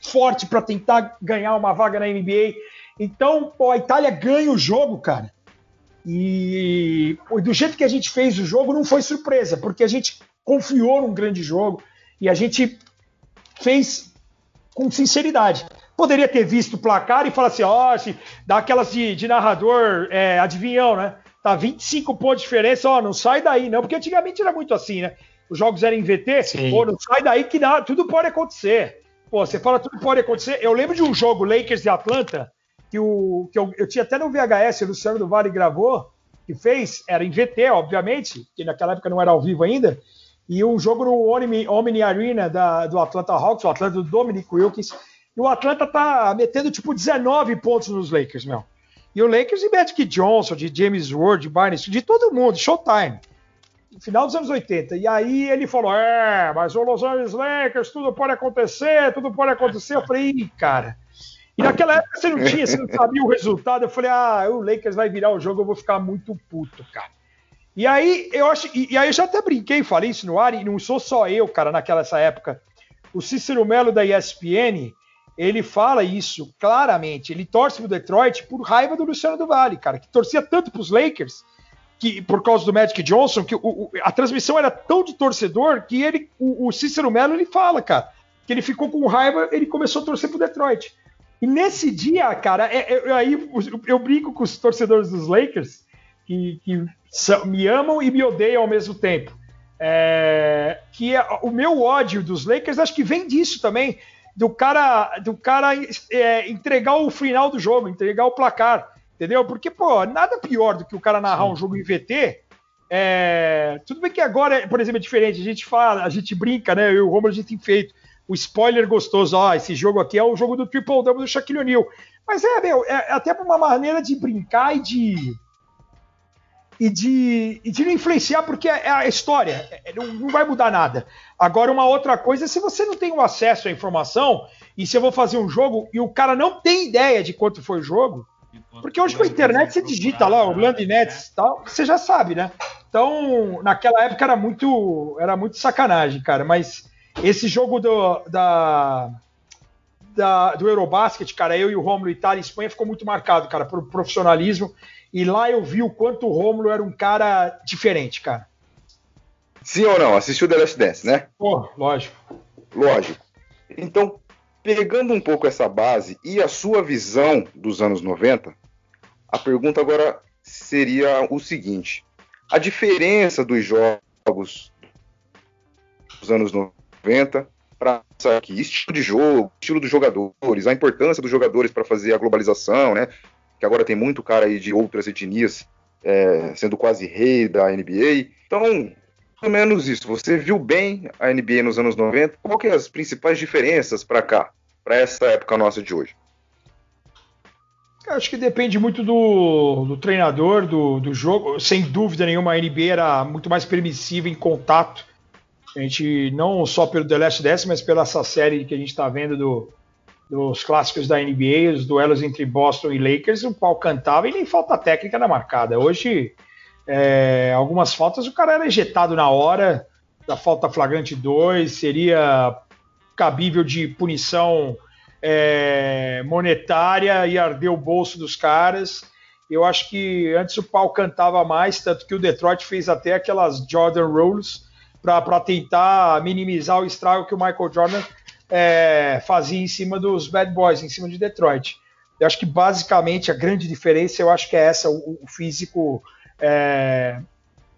forte para tentar ganhar uma vaga na NBA. Então, pô, a Itália ganha o jogo, cara. E do jeito que a gente fez o jogo, não foi surpresa, porque a gente confiou num grande jogo e a gente fez com sinceridade. Poderia ter visto o placar e falar assim, ó, oh, dá aquelas de, de narrador é, adivinhão, né? Tá 25 pontos de diferença, ó, não sai daí, não, porque antigamente era muito assim, né? Os jogos eram em VT, Sim. pô, não sai daí que nada, tudo pode acontecer. Pô, você fala tudo pode acontecer. Eu lembro de um jogo Lakers e Atlanta, que, o, que eu, eu tinha até no VHS, o Luciano do Vale gravou, que fez era em VT, obviamente, que naquela época não era ao vivo ainda, e um jogo no Omni, Omni Arena da, do Atlanta Hawks, o Atlanta do Dominic Wilkins, e o Atlanta tá metendo tipo 19 pontos nos Lakers, meu. E o Lakers de Magic Johnson, de James Ward, de Barnes, de todo mundo, Showtime. Final dos anos 80. E aí ele falou: É, mas o Los Angeles Lakers, tudo pode acontecer, tudo pode acontecer. Eu falei, cara. E naquela época você não tinha, você não sabia o resultado. Eu falei, ah, o Lakers vai virar o jogo, eu vou ficar muito puto, cara. E aí eu acho. E, e aí eu já até brinquei, falei isso no ar, e não sou só eu, cara, naquela essa época. O Cícero Melo da ESPN, ele fala isso claramente. Ele torce pro Detroit por raiva do Luciano do Vale, cara, que torcia tanto pros Lakers, que por causa do Magic Johnson, que o, o, a transmissão era tão de torcedor que ele, o, o Cícero Melo, ele fala, cara, que ele ficou com raiva, ele começou a torcer pro Detroit. E nesse dia, cara, é, é, aí eu, eu, brinco com os torcedores dos Lakers, que, que são, me amam e me odeiam ao mesmo tempo. É, que é, o meu ódio dos Lakers acho que vem disso também do cara, do cara é, entregar o final do jogo, entregar o placar, entendeu? Porque, pô, nada pior do que o cara narrar Sim. um jogo em VT. É, tudo bem que agora, por exemplo, é diferente. A gente fala, a gente brinca, né? Eu e o Romulo, a gente tem feito o spoiler gostoso. Ó, esse jogo aqui é o jogo do Triple Double do Shaquille O'Neal. Mas é, meu, é até uma maneira de brincar e de e de, e de não influenciar, porque é, é a história, é, não, não, vai mudar nada. Agora, uma outra coisa é se você não tem o acesso à informação, e se eu vou fazer um jogo e o cara não tem ideia de quanto foi o jogo, porque hoje com a internet você digita lá, o Landnets e tal, você já sabe, né? Então, naquela época era muito, era muito sacanagem, cara, mas esse jogo do, da, da, do Eurobasket, cara, eu e o Romulo Itália e Espanha ficou muito marcado, cara, por profissionalismo e lá eu vi o quanto o Rômulo era um cara diferente, cara. Sim ou não? Assistiu The Last Dance, né? Pô, lógico. Lógico. Então, pegando um pouco essa base e a sua visão dos anos 90, a pergunta agora seria o seguinte: a diferença dos jogos dos anos 90 para aqui, estilo de jogo, estilo dos jogadores, a importância dos jogadores para fazer a globalização, né? que agora tem muito cara aí de outras etnias é, sendo quase rei da NBA. Então, pelo menos isso. Você viu bem a NBA nos anos 90? Qual que é as principais diferenças para cá, para essa época nossa de hoje? Acho que depende muito do, do treinador, do, do, jogo. Sem dúvida nenhuma, a NBA era muito mais permissiva em contato. A gente, não só pelo The Last Dance, mas pela essa série que a gente está vendo do, dos clássicos da NBA, os duelos entre Boston e Lakers, o pau cantava e nem falta técnica na marcada. Hoje, é, algumas faltas, o cara era ejetado na hora, da falta flagrante 2, seria cabível de punição é, monetária e arder o bolso dos caras. Eu acho que antes o pau cantava mais, tanto que o Detroit fez até aquelas Jordan Rules para tentar minimizar o estrago que o Michael Jordan é, fazia em cima dos Bad Boys, em cima de Detroit. Eu acho que basicamente a grande diferença, eu acho que é essa, o, o físico é,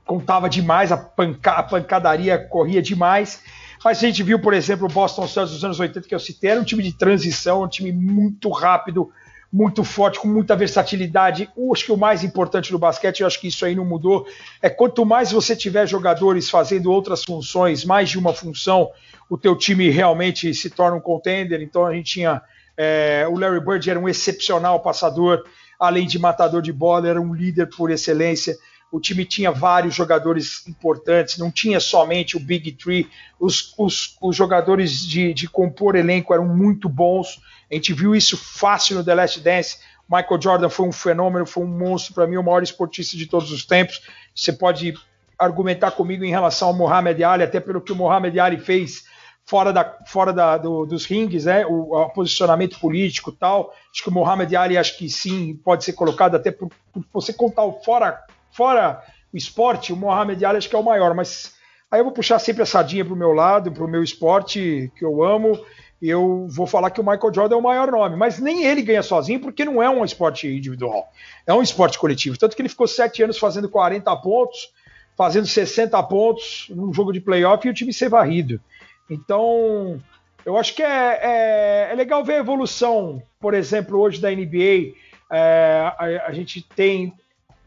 contava demais, a, panca, a, pancadaria corria demais. Mas a gente viu, por exemplo, o Boston Celtics dos anos 80, que eu citei, era um time de transição, um time muito rápido, muito forte, com muita versatilidade. Eu acho que o mais importante do basquete, eu acho que isso aí não mudou, é quanto mais você tiver jogadores fazendo outras funções, mais de uma função, o teu time realmente se torna um contender. Então a gente tinha é, o Larry Bird era um excepcional passador, além de matador de bola, era um líder por excelência. O time tinha vários jogadores importantes, não tinha somente o Big Three. Os, os, os jogadores de, de compor elenco eram muito bons. A gente viu isso fácil no The Last Dance. Michael Jordan foi um fenômeno, foi um monstro para mim, o maior esportista de todos os tempos. Você pode argumentar comigo em relação ao Muhammad Ali, até pelo que o Muhammad Ali fez fora, da, fora da, do, dos rings, né? O, o, posicionamento político tal. Acho que o Muhammad Ali, acho que sim, pode ser colocado até por, por você contar o fora, fora o esporte, o Muhammad Ali acho que é o maior, mas aí eu vou puxar sempre a sardinha para o meu lado, para o meu esporte que eu amo. Eu vou falar que o Michael Jordan é o maior nome, mas nem ele ganha sozinho, porque não é um esporte individual, é um esporte coletivo. Tanto que ele ficou sete anos fazendo 40 pontos, fazendo 60 pontos num jogo de playoff e o time ser varrido. Então, eu acho que é, é, é legal ver a evolução, por exemplo, hoje da NBA. É, a, a, gente tem.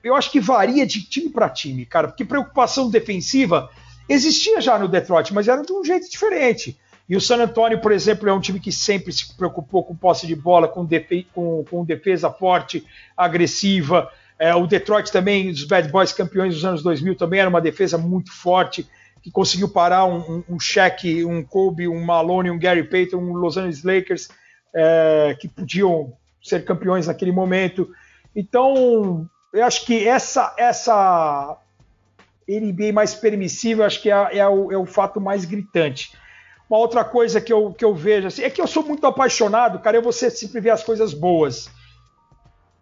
eu acho que varia de time para time, cara, porque preocupação defensiva existia já no Detroit, mas era de um jeito diferente. E o San Antonio, por exemplo, é um time que sempre se preocupou com posse de bola, com, defe com, com defesa forte, agressiva. É, o Detroit também, os Bad Boys campeões dos anos 2000, também era uma defesa muito forte, que conseguiu parar um, um, um Shaq, um Kobe, um Malone, um Gary Payton, um Los Angeles Lakers, é, que podiam ser campeões naquele momento. Então, eu acho que essa, essa NBA mais permissiva, acho que é, é, o, é o fato mais gritante. Uma outra coisa que eu, que eu vejo assim, é que eu sou muito apaixonado, cara, é você sempre ver as coisas boas.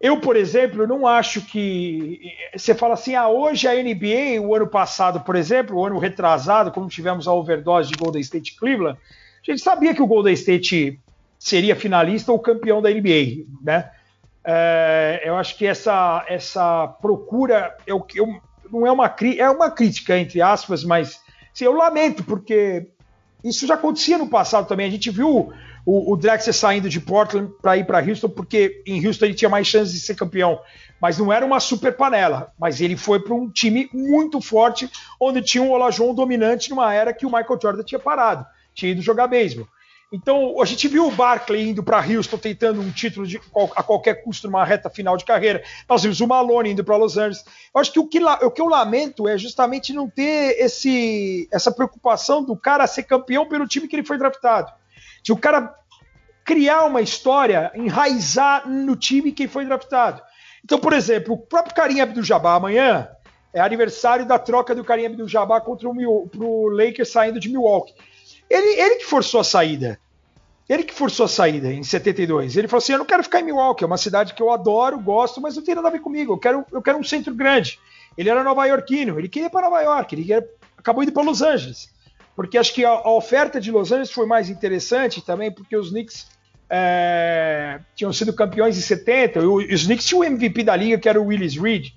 Eu, por exemplo, não acho que. Você fala assim, ah, hoje a NBA, o ano passado, por exemplo, o ano retrasado, quando tivemos a overdose de Golden State Cleveland, a gente sabia que o Golden State seria finalista ou campeão da NBA, né? É, eu acho que essa, essa procura eu, eu, não é uma, é uma crítica, entre aspas, mas assim, eu lamento, porque isso já acontecia no passado também. A gente viu o, o Drexler saindo de Portland para ir para Houston, porque em Houston ele tinha mais chances de ser campeão. Mas não era uma super panela. Mas ele foi para um time muito forte, onde tinha um Olajuwon dominante numa era que o Michael Jordan tinha parado, tinha ido jogar beisebol. Então, a gente viu o Barkley indo para Houston tentando um título de, a qualquer custo numa reta final de carreira. Nós vimos o Malone indo para Los Angeles. Eu acho que o que, o que eu lamento é justamente não ter esse, essa preocupação do cara ser campeão pelo time que ele foi draftado. De o cara criar uma história, enraizar no time que foi draftado. Então, por exemplo, o próprio Karim Abdul-Jabbar amanhã é aniversário da troca do Karim Abdul-Jabbar contra o pro Lakers saindo de Milwaukee. Ele, ele que forçou a saída. Ele que forçou a saída em 72. Ele falou assim: Eu não quero ficar em Milwaukee, é uma cidade que eu adoro, gosto, mas não tem nada a ver comigo. Eu quero, eu quero um centro grande. Ele era nova-iorquino, ele queria ir para Nova York, ele queria, acabou indo para Los Angeles. Porque acho que a, a, oferta de Los Angeles foi mais interessante também, porque os Knicks é, tinham sido campeões em 70, e os Knicks tinham o MVP da liga, que era o Willis Reed.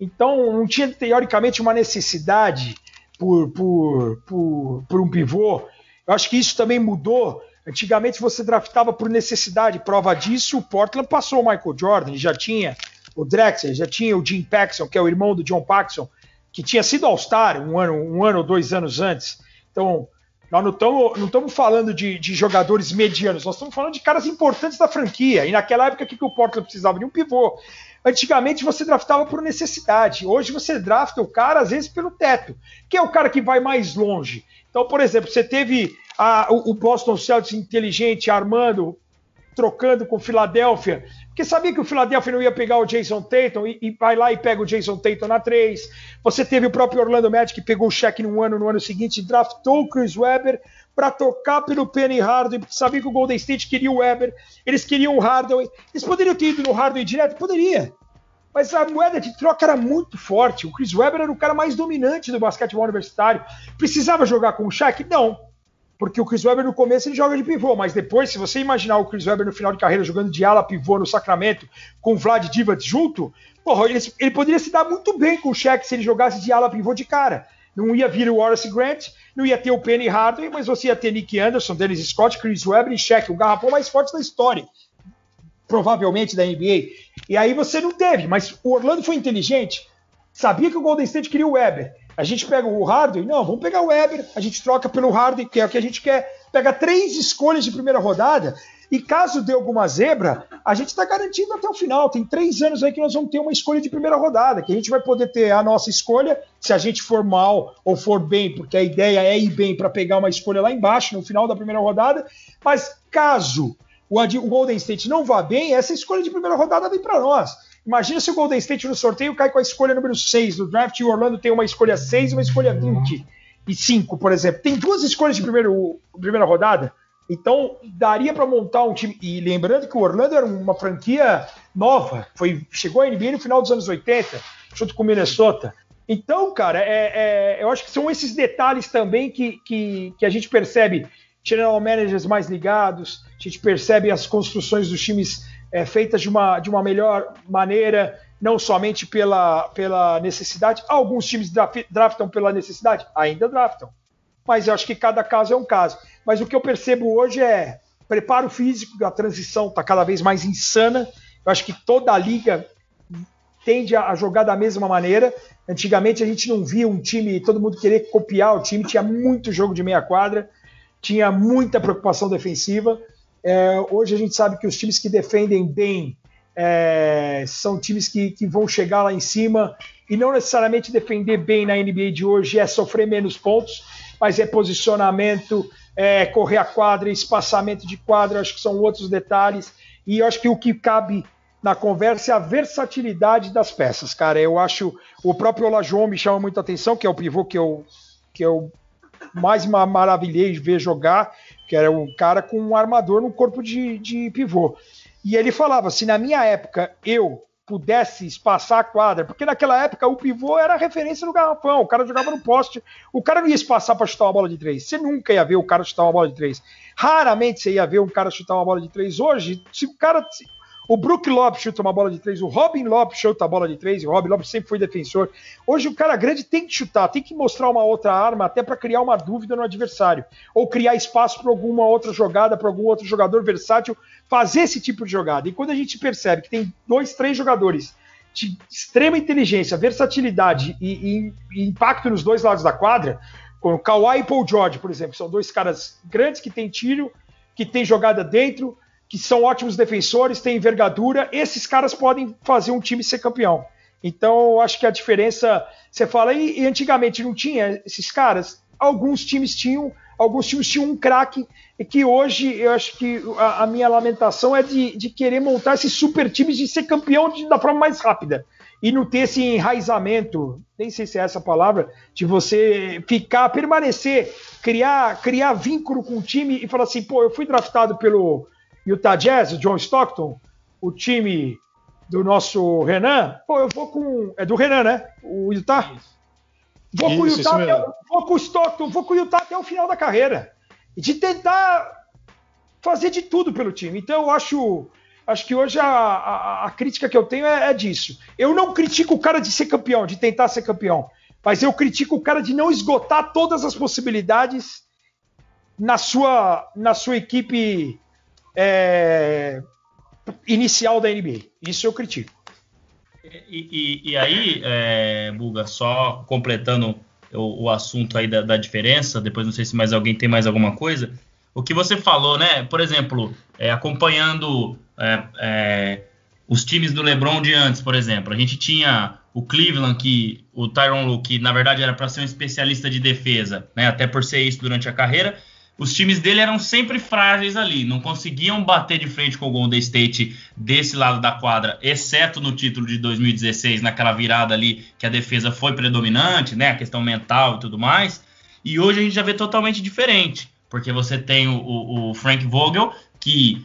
Então não tinha, teoricamente, uma necessidade por, por, por, por um pivô. Eu acho que isso também mudou. Antigamente você draftava por necessidade. Prova disso, o Portland passou o Michael Jordan, já tinha o Drexler, já tinha o Jim Paxson, que é o irmão do John Paxson, que tinha sido All-Star um ano, um ano ou dois anos antes. Então, nós não estamos não estamos falando de, de, jogadores medianos, nós estamos falando de caras importantes da franquia. E naquela época, o que, que o Portland precisava? De um pivô. Antigamente você draftava por necessidade. Hoje você drafta o cara, às vezes, pelo teto. Quem é o cara que vai mais longe? Então, por exemplo, você teve a, o Boston Celtics inteligente armando, trocando com o Philadelphia, porque sabia que o Philadelphia não ia pegar o Jason Tatum e, e vai lá e pega o Jason Tatum na 3. Você teve o próprio Orlando Magic que pegou o cheque no ano, no ano seguinte, draftou o Chris Webber para tocar pelo Penny Hardaway, porque sabia que o Golden State queria o Webber, eles queriam o Hardaway. Eles poderiam ter ido no Hardaway direto? Poderia. Mas a moeda de troca era muito forte. O Chris Webber era o cara mais dominante do basquetebol universitário. Precisava jogar com o Shaq? Não. Porque o Chris Webber no começo ele joga de pivô, mas depois, se você imaginar o Chris Webber no final de carreira jogando de ala pivô no Sacramento com o Vlad Divac junto, porra, ele, ele, poderia se dar muito bem com o Shaq se ele jogasse de ala pivô de cara. Não ia vir o Wallace Grant, não ia ter o Penny Hardaway, mas você ia ter Nick Anderson, Dennis Scott, Chris Webber e Shaq, o garrafão mais forte da história provavelmente da NBA. E aí você não teve, mas o Orlando foi inteligente, sabia que o Golden State queria o Weber. A gente pega o Harden, não, vamos pegar o Weber, a gente troca pelo Harden, que é o que a gente quer. Pega três escolhas de primeira rodada e caso dê alguma zebra, a gente está garantido até o final. Tem três anos aí que nós vamos ter uma escolha de primeira rodada, que a gente vai poder ter a nossa escolha, se a gente for mal ou for bem, porque a ideia é ir bem para pegar uma escolha lá embaixo, no final da primeira rodada. Mas caso o, o Golden State não vá bem, essa escolha de primeira rodada vem para nós. Imagina se o Golden State no sorteio cai com a escolha número 6 do draft e o Orlando tem uma escolha 6 e uma escolha 25, por exemplo. Tem duas escolhas de primeiro, primeira rodada. Então, daria para montar um time. E lembrando que o Orlando era uma franquia nova, foi, chegou à NBA no final dos anos 80, junto com o Minnesota. Então, cara, é, é, eu acho que são esses detalhes também que, que, que a gente percebe general managers mais ligados, a gente percebe as construções dos times é, feitas de uma, de uma melhor maneira, não somente pela, pela necessidade. Alguns times draftam pela necessidade? Ainda draftam. Mas eu acho que cada caso é um caso. Mas o que eu percebo hoje é preparo físico, a transição está cada vez mais insana. Eu acho que toda a liga tende a, jogar da mesma maneira. Antigamente a gente não via um time, todo mundo querer copiar o time, tinha muito jogo de meia quadra, tinha muita preocupação defensiva. É, hoje a gente sabe que os times que defendem bem é, são times que, que vão chegar lá em cima e não necessariamente defender bem na NBA de hoje é sofrer menos pontos, mas é posicionamento, é correr a quadra, espaçamento de quadra, acho que são outros detalhes. E acho que o que cabe na conversa é a versatilidade das peças, cara. Eu acho o próprio Olajuwon me chama muita atenção, que é o pivô que eu, que eu mais maravilhei de ver jogar, que era um cara com um armador no corpo de, de pivô. E ele falava: se na minha época eu pudesse espaçar a quadra, porque naquela época o pivô era a referência no garrafão, o cara jogava no poste, o cara não ia espaçar para chutar uma bola de três. Você nunca ia ver o cara chutar uma bola de três. Raramente você ia ver um cara chutar uma bola de três. Hoje, se o cara. O Brook Lopes chuta uma bola de três, o Robin Lopes chuta a bola de três, o Robin Lopes sempre foi defensor. Hoje o cara grande tem que chutar, tem que mostrar uma outra arma até para criar uma dúvida no adversário, ou criar espaço para alguma outra jogada, para algum outro jogador versátil fazer esse tipo de jogada. E quando a gente percebe que tem dois, três jogadores de extrema inteligência, versatilidade e, e, e impacto nos dois lados da quadra, como Kawhi e Paul George, por exemplo, são dois caras grandes que têm tiro, que têm jogada dentro, que são ótimos defensores, têm envergadura, esses caras podem fazer um time ser campeão. Então, eu acho que a diferença, você fala, e, e antigamente não tinha esses caras? Alguns times tinham, alguns times tinham um craque, e que hoje eu acho que a, a minha lamentação é de, de, querer montar esses super times de ser campeão de, da forma mais rápida e não ter esse enraizamento, nem sei se é essa palavra, de você ficar, permanecer, criar, criar vínculo com o time e falar assim, pô, eu fui draftado pelo Utah Jazz, o John Stockton, o time do nosso Renan, pô, eu vou com. É do Renan, né? O Utah? Vou isso, com o Utah, até, vou com o Stockton, vou com o Utah até o final da carreira. E de tentar fazer de tudo pelo time. Então eu acho. Acho que hoje a, a, a crítica que eu tenho é, é disso. Eu não critico o cara de ser campeão, de tentar ser campeão. Mas eu critico o cara de não esgotar todas as possibilidades na sua, na sua equipe é, inicial da NBA. Isso eu critico. E, e, e aí, é, Buga, só completando o, o assunto aí da, da, diferença, depois não sei se mais alguém tem mais alguma coisa. O que você falou, né? Por exemplo, é, acompanhando é, é os times do LeBron de antes, por exemplo, a gente tinha o Cleveland, que o Tyron Lue, que na verdade era para ser um especialista de defesa, né? Até por ser isso durante a carreira os times dele eram sempre frágeis ali, não conseguiam bater de frente com o Golden State desse lado da quadra, exceto no título de 2016, naquela virada ali que a defesa foi predominante, né, a questão mental e tudo mais. E hoje a gente já vê totalmente diferente, porque você tem o, o, Frank Vogel, que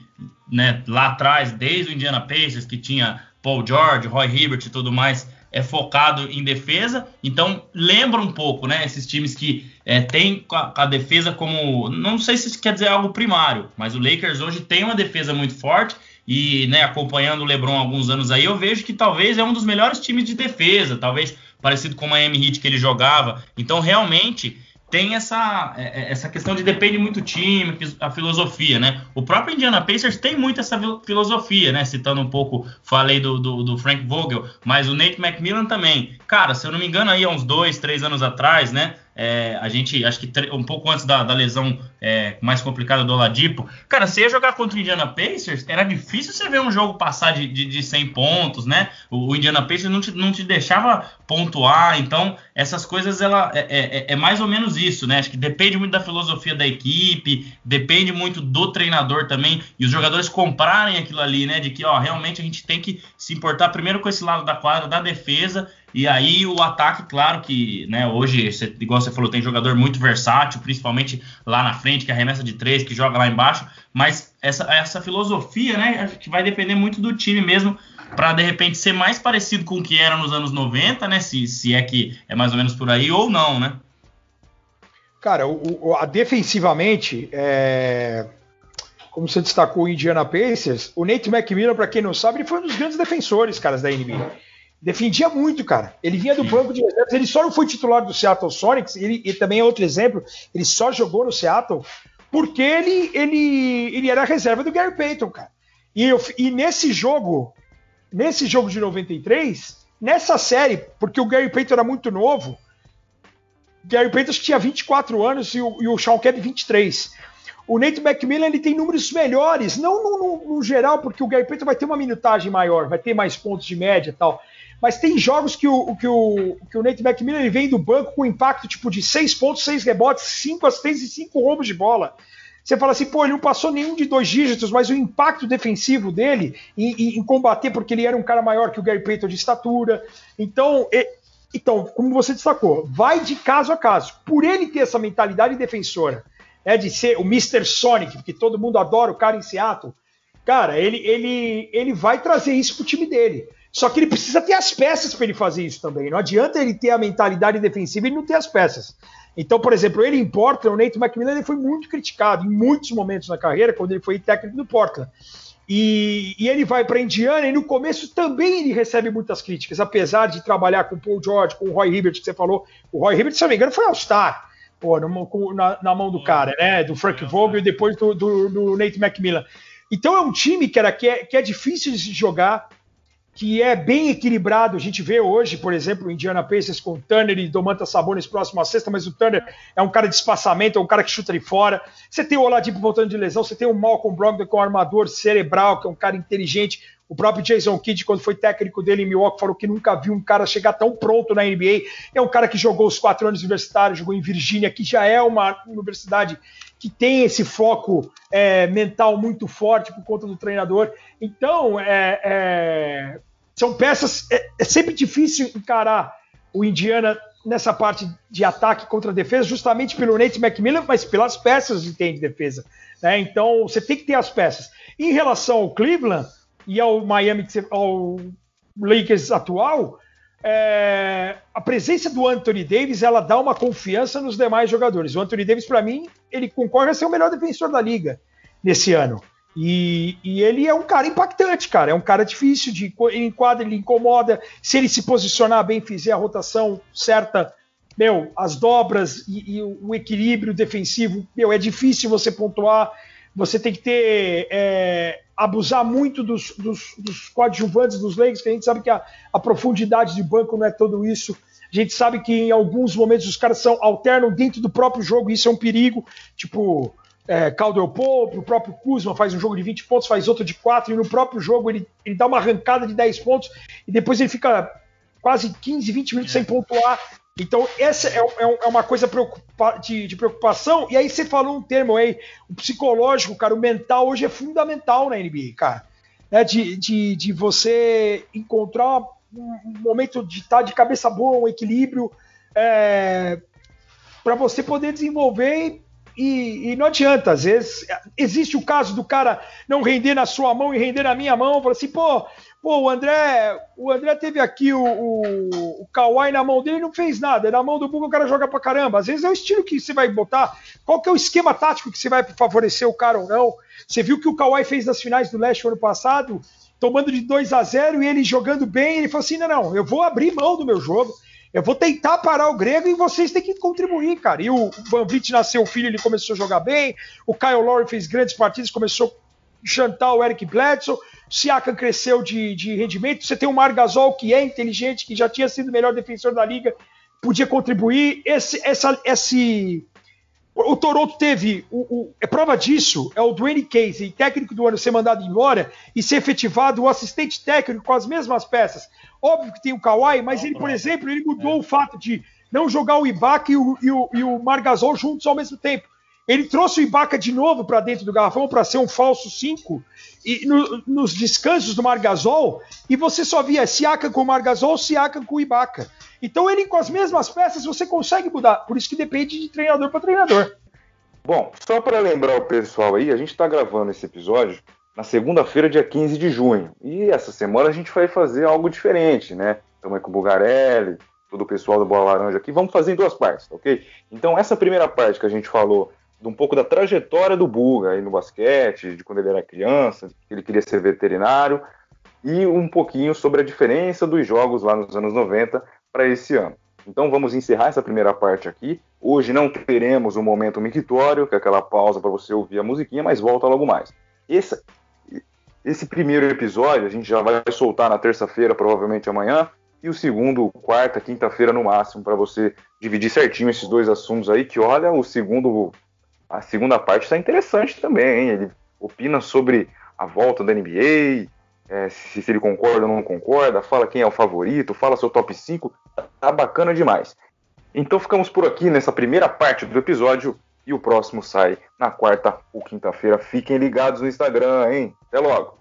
né, lá atrás, desde o Indiana Pacers, que tinha Paul George, Roy Hibbert e tudo mais, é focado em defesa, então lembra um pouco, né? Esses times que é, têm a, a, defesa como, não sei se isso quer dizer algo primário, mas o Lakers hoje tem uma defesa muito forte e, né, acompanhando o LeBron há alguns anos aí, eu vejo que talvez é um dos melhores times de defesa, talvez parecido com o Miami Heat que ele jogava. Então, realmente, tem essa, é, é, essa questão de depende muito do time, a filosofia, né? O próprio Indiana Pacers tem muito essa filosofia, né? Citando um pouco, falei do, do, do, Frank Vogel, mas o Nate McMillan também. Cara, se eu não me engano, aí há uns dois, três anos atrás, né? É, a gente, acho que um pouco antes da, da lesão é, mais complicada do Oladipo, cara, você ia jogar contra o Indiana Pacers, era difícil você ver um jogo passar de, de, de 100 pontos, né? O, o, Indiana Pacers não te, não te deixava pontuar, então essas coisas ela é, é, é, é, mais ou menos isso, né? Acho que depende muito da filosofia da equipe, depende muito do treinador também, e os jogadores comprarem aquilo ali, né? De que, ó, realmente a gente tem que se importar primeiro com esse lado da quadra, da defesa, e aí o ataque, claro que, né, hoje, igual você falou, tem jogador muito versátil, principalmente lá na frente, que arremessa de três, que joga lá embaixo, mas essa, essa filosofia, né, acho que vai depender muito do time mesmo, para de repente ser mais parecido com o que era nos anos 90, né, se, se é que é mais ou menos por aí, ou não, né? Cara, o, o, a defensivamente, é... como você destacou o Indiana Pacers, o Nate McMillan, para quem não sabe, ele foi um dos grandes defensores, caras, da NBA defendia muito, cara. Ele vinha do banco de reservas, ele só não foi titular do Seattle Sonics, ele, e também é outro exemplo, ele só jogou no Seattle porque ele, ele, ele era reserva do Gary Payton, cara. E, eu, e nesse jogo, nesse jogo de 93, nessa série, porque o Gary Payton era muito novo, Gary Payton tinha 24 anos e o, e o Sean Kemp 23. O Nate McMillan ele tem números melhores, não no, no, no, geral, porque o Gary Payton vai ter uma minutagem maior, vai ter mais pontos de média e tal. Mas tem jogos que o, que o, que o Nate McMillan ele vem do banco com impacto tipo de 6 pontos, 6 rebotes, 5 assistências e 5 roubos de bola. Você fala assim, pô, ele não passou nenhum de dois dígitos, mas o impacto defensivo dele em, em, em combater, porque ele era um cara maior que o Gary Payton de estatura. Então, e, então, como você destacou, vai de caso a caso. Por ele ter essa mentalidade defensora, é de ser o Mr. Sonic, porque todo mundo adora o cara em Seattle, cara, ele, ele, ele vai trazer isso pro time dele. Só que ele precisa ter as peças para ele fazer isso também. Não adianta ele ter a mentalidade defensiva e não ter as peças. Então, por exemplo, ele em Portland, o Nate McMillan ele foi muito criticado em muitos momentos na carreira, quando ele foi técnico do Portland. E, e ele vai para Indiana e no começo também ele recebe muitas críticas, apesar de trabalhar com o Paul George, com o Roy Hibbert, que você falou. O Roy Hibbert, se não me engano, foi All-Star pô, na, na, mão do cara, né? Do Frank Vogel e depois do, do, do Nate McMillan. Então é um time, cara, que é, que é difícil de jogar, que é bem equilibrado. A gente vê hoje, por exemplo, o Indiana Pacers com o Turner e Domantas Sabonis próximo à sexta, mas o Turner é um cara de espaçamento, é um cara que chuta ali fora. Você tem o Oladipo voltando de lesão, você tem o Malcolm Brogdon com é um armador cerebral, que é um cara inteligente. O próprio Jason Kidd, quando foi técnico dele em Milwaukee, falou que nunca viu um cara chegar tão pronto na NBA. É um cara que jogou os quatro anos universitários, jogou em Virgínia, que já é uma universidade que tem esse foco é, mental muito forte por conta do treinador. Então, é, é, são peças. É, é, sempre difícil encarar o Indiana nessa parte de ataque contra defesa, justamente pelo Nate McMillan, mas pelas peças que tem de defesa. Né? Então você tem que ter as peças. Em relação ao Cleveland e ao Miami, ao Lakers atual, é, a presença do Anthony Davis ela dá uma confiança nos demais jogadores. O Anthony Davis, para mim, ele concorre a ser o melhor defensor da liga nesse ano. E, e, ele é um cara impactante, cara. É um cara difícil de enquadra, ele incomoda. Se ele se posicionar bem, fizer a rotação certa, meu, as dobras e, e o equilíbrio defensivo, meu, é difícil você pontuar. Você tem que ter é, abusar muito dos, dos, dos, coadjuvantes dos Lakers, que a gente sabe que a, a, profundidade de banco não é tudo isso. A gente sabe que em alguns momentos os caras são alternam dentro do próprio jogo, isso é um perigo. Tipo, é, Caldwell Pope, o próprio Kuzma faz um jogo de 20 pontos, faz outro de 4, e no próprio jogo ele, ele dá uma arrancada de 10 pontos, e depois ele fica quase 15, 20 minutos é. sem pontuar. Então, essa é, é, é uma coisa preocupa de, de, preocupação. E aí você falou um termo aí, o psicológico, cara, o mental hoje é fundamental na NBA, cara. Né, de, de, de você encontrar um momento de estar de cabeça boa, um equilíbrio, é, para você poder desenvolver e, e, não adianta, às vezes existe o caso do cara não render na sua mão e render na minha mão, fala assim, pô, pô, o André, o André teve aqui o, o, o Kawhi na mão dele e não fez nada, na mão do Buga o cara joga pra caramba, às vezes é o estilo que você vai botar, qual que é o esquema tático que você vai favorecer o cara ou não, você viu que o Kawhi fez nas finais do Leste ano passado, tomando de 2 a 0 e ele jogando bem, ele falou assim, não, não, eu vou abrir mão do meu jogo, eu vou tentar parar o grego e vocês têm que contribuir, cara. E o Van nasceu filho, ele começou a jogar bem. O Kyle Lowry fez grandes partidas, começou a chantar o Eric Bledsoe. O Siakam cresceu de, de rendimento. Você tem o Margasol, que é inteligente, que já tinha sido o melhor defensor da liga, podia contribuir. Esse, essa, esse, o Toronto teve, o, o, é prova disso, é o Dwayne Casey, técnico do ano, ser mandado embora e ser efetivado o assistente técnico com as mesmas peças. Óbvio que tem o Kawhi, mas ele, por exemplo, ele mudou é. o fato de não jogar o Ibaka e o, e o, e o Margasol juntos ao mesmo tempo. Ele trouxe o Ibaka de novo para dentro do garrafão para ser um falso 5 e no, nos descansos do Margasol e você só via Siaka com o Margasol, Siaka com o Ibaka. Então ele com as mesmas peças você consegue mudar. Por isso que depende de treinador para treinador. Bom, só para lembrar o pessoal aí, a gente está gravando esse episódio na segunda-feira, dia 15 de junho. E essa semana a gente vai fazer algo diferente, né? Estamos aí com o Bugarelli, todo o pessoal do Bola Laranja aqui. Vamos fazer em duas partes, ok? Então, essa primeira parte que a gente falou de um pouco da trajetória do Buga aí no basquete, de quando ele era criança, que ele queria ser veterinário, e um pouquinho sobre a diferença dos jogos lá nos anos 90 para esse ano. Então vamos encerrar essa primeira parte aqui. Hoje não teremos o um momento mictório, que é aquela pausa para você ouvir a musiquinha, mas volta logo mais. Esse, esse primeiro episódio a gente já vai soltar na terça-feira, provavelmente amanhã. e o segundo, quarta, quinta-feira no máximo, para você dividir certinho esses dois assuntos aí, que olha, o segundo, a segunda parte está interessante também, hein? Ele opina sobre a volta da NBA, é, se, se, ele concorda ou não concorda, fala quem é o favorito, fala seu top 5, tá bacana demais. Então ficamos por aqui nessa primeira parte do episódio e o próximo sai na quarta ou quinta-feira. Fiquem ligados no Instagram, hein? Até logo!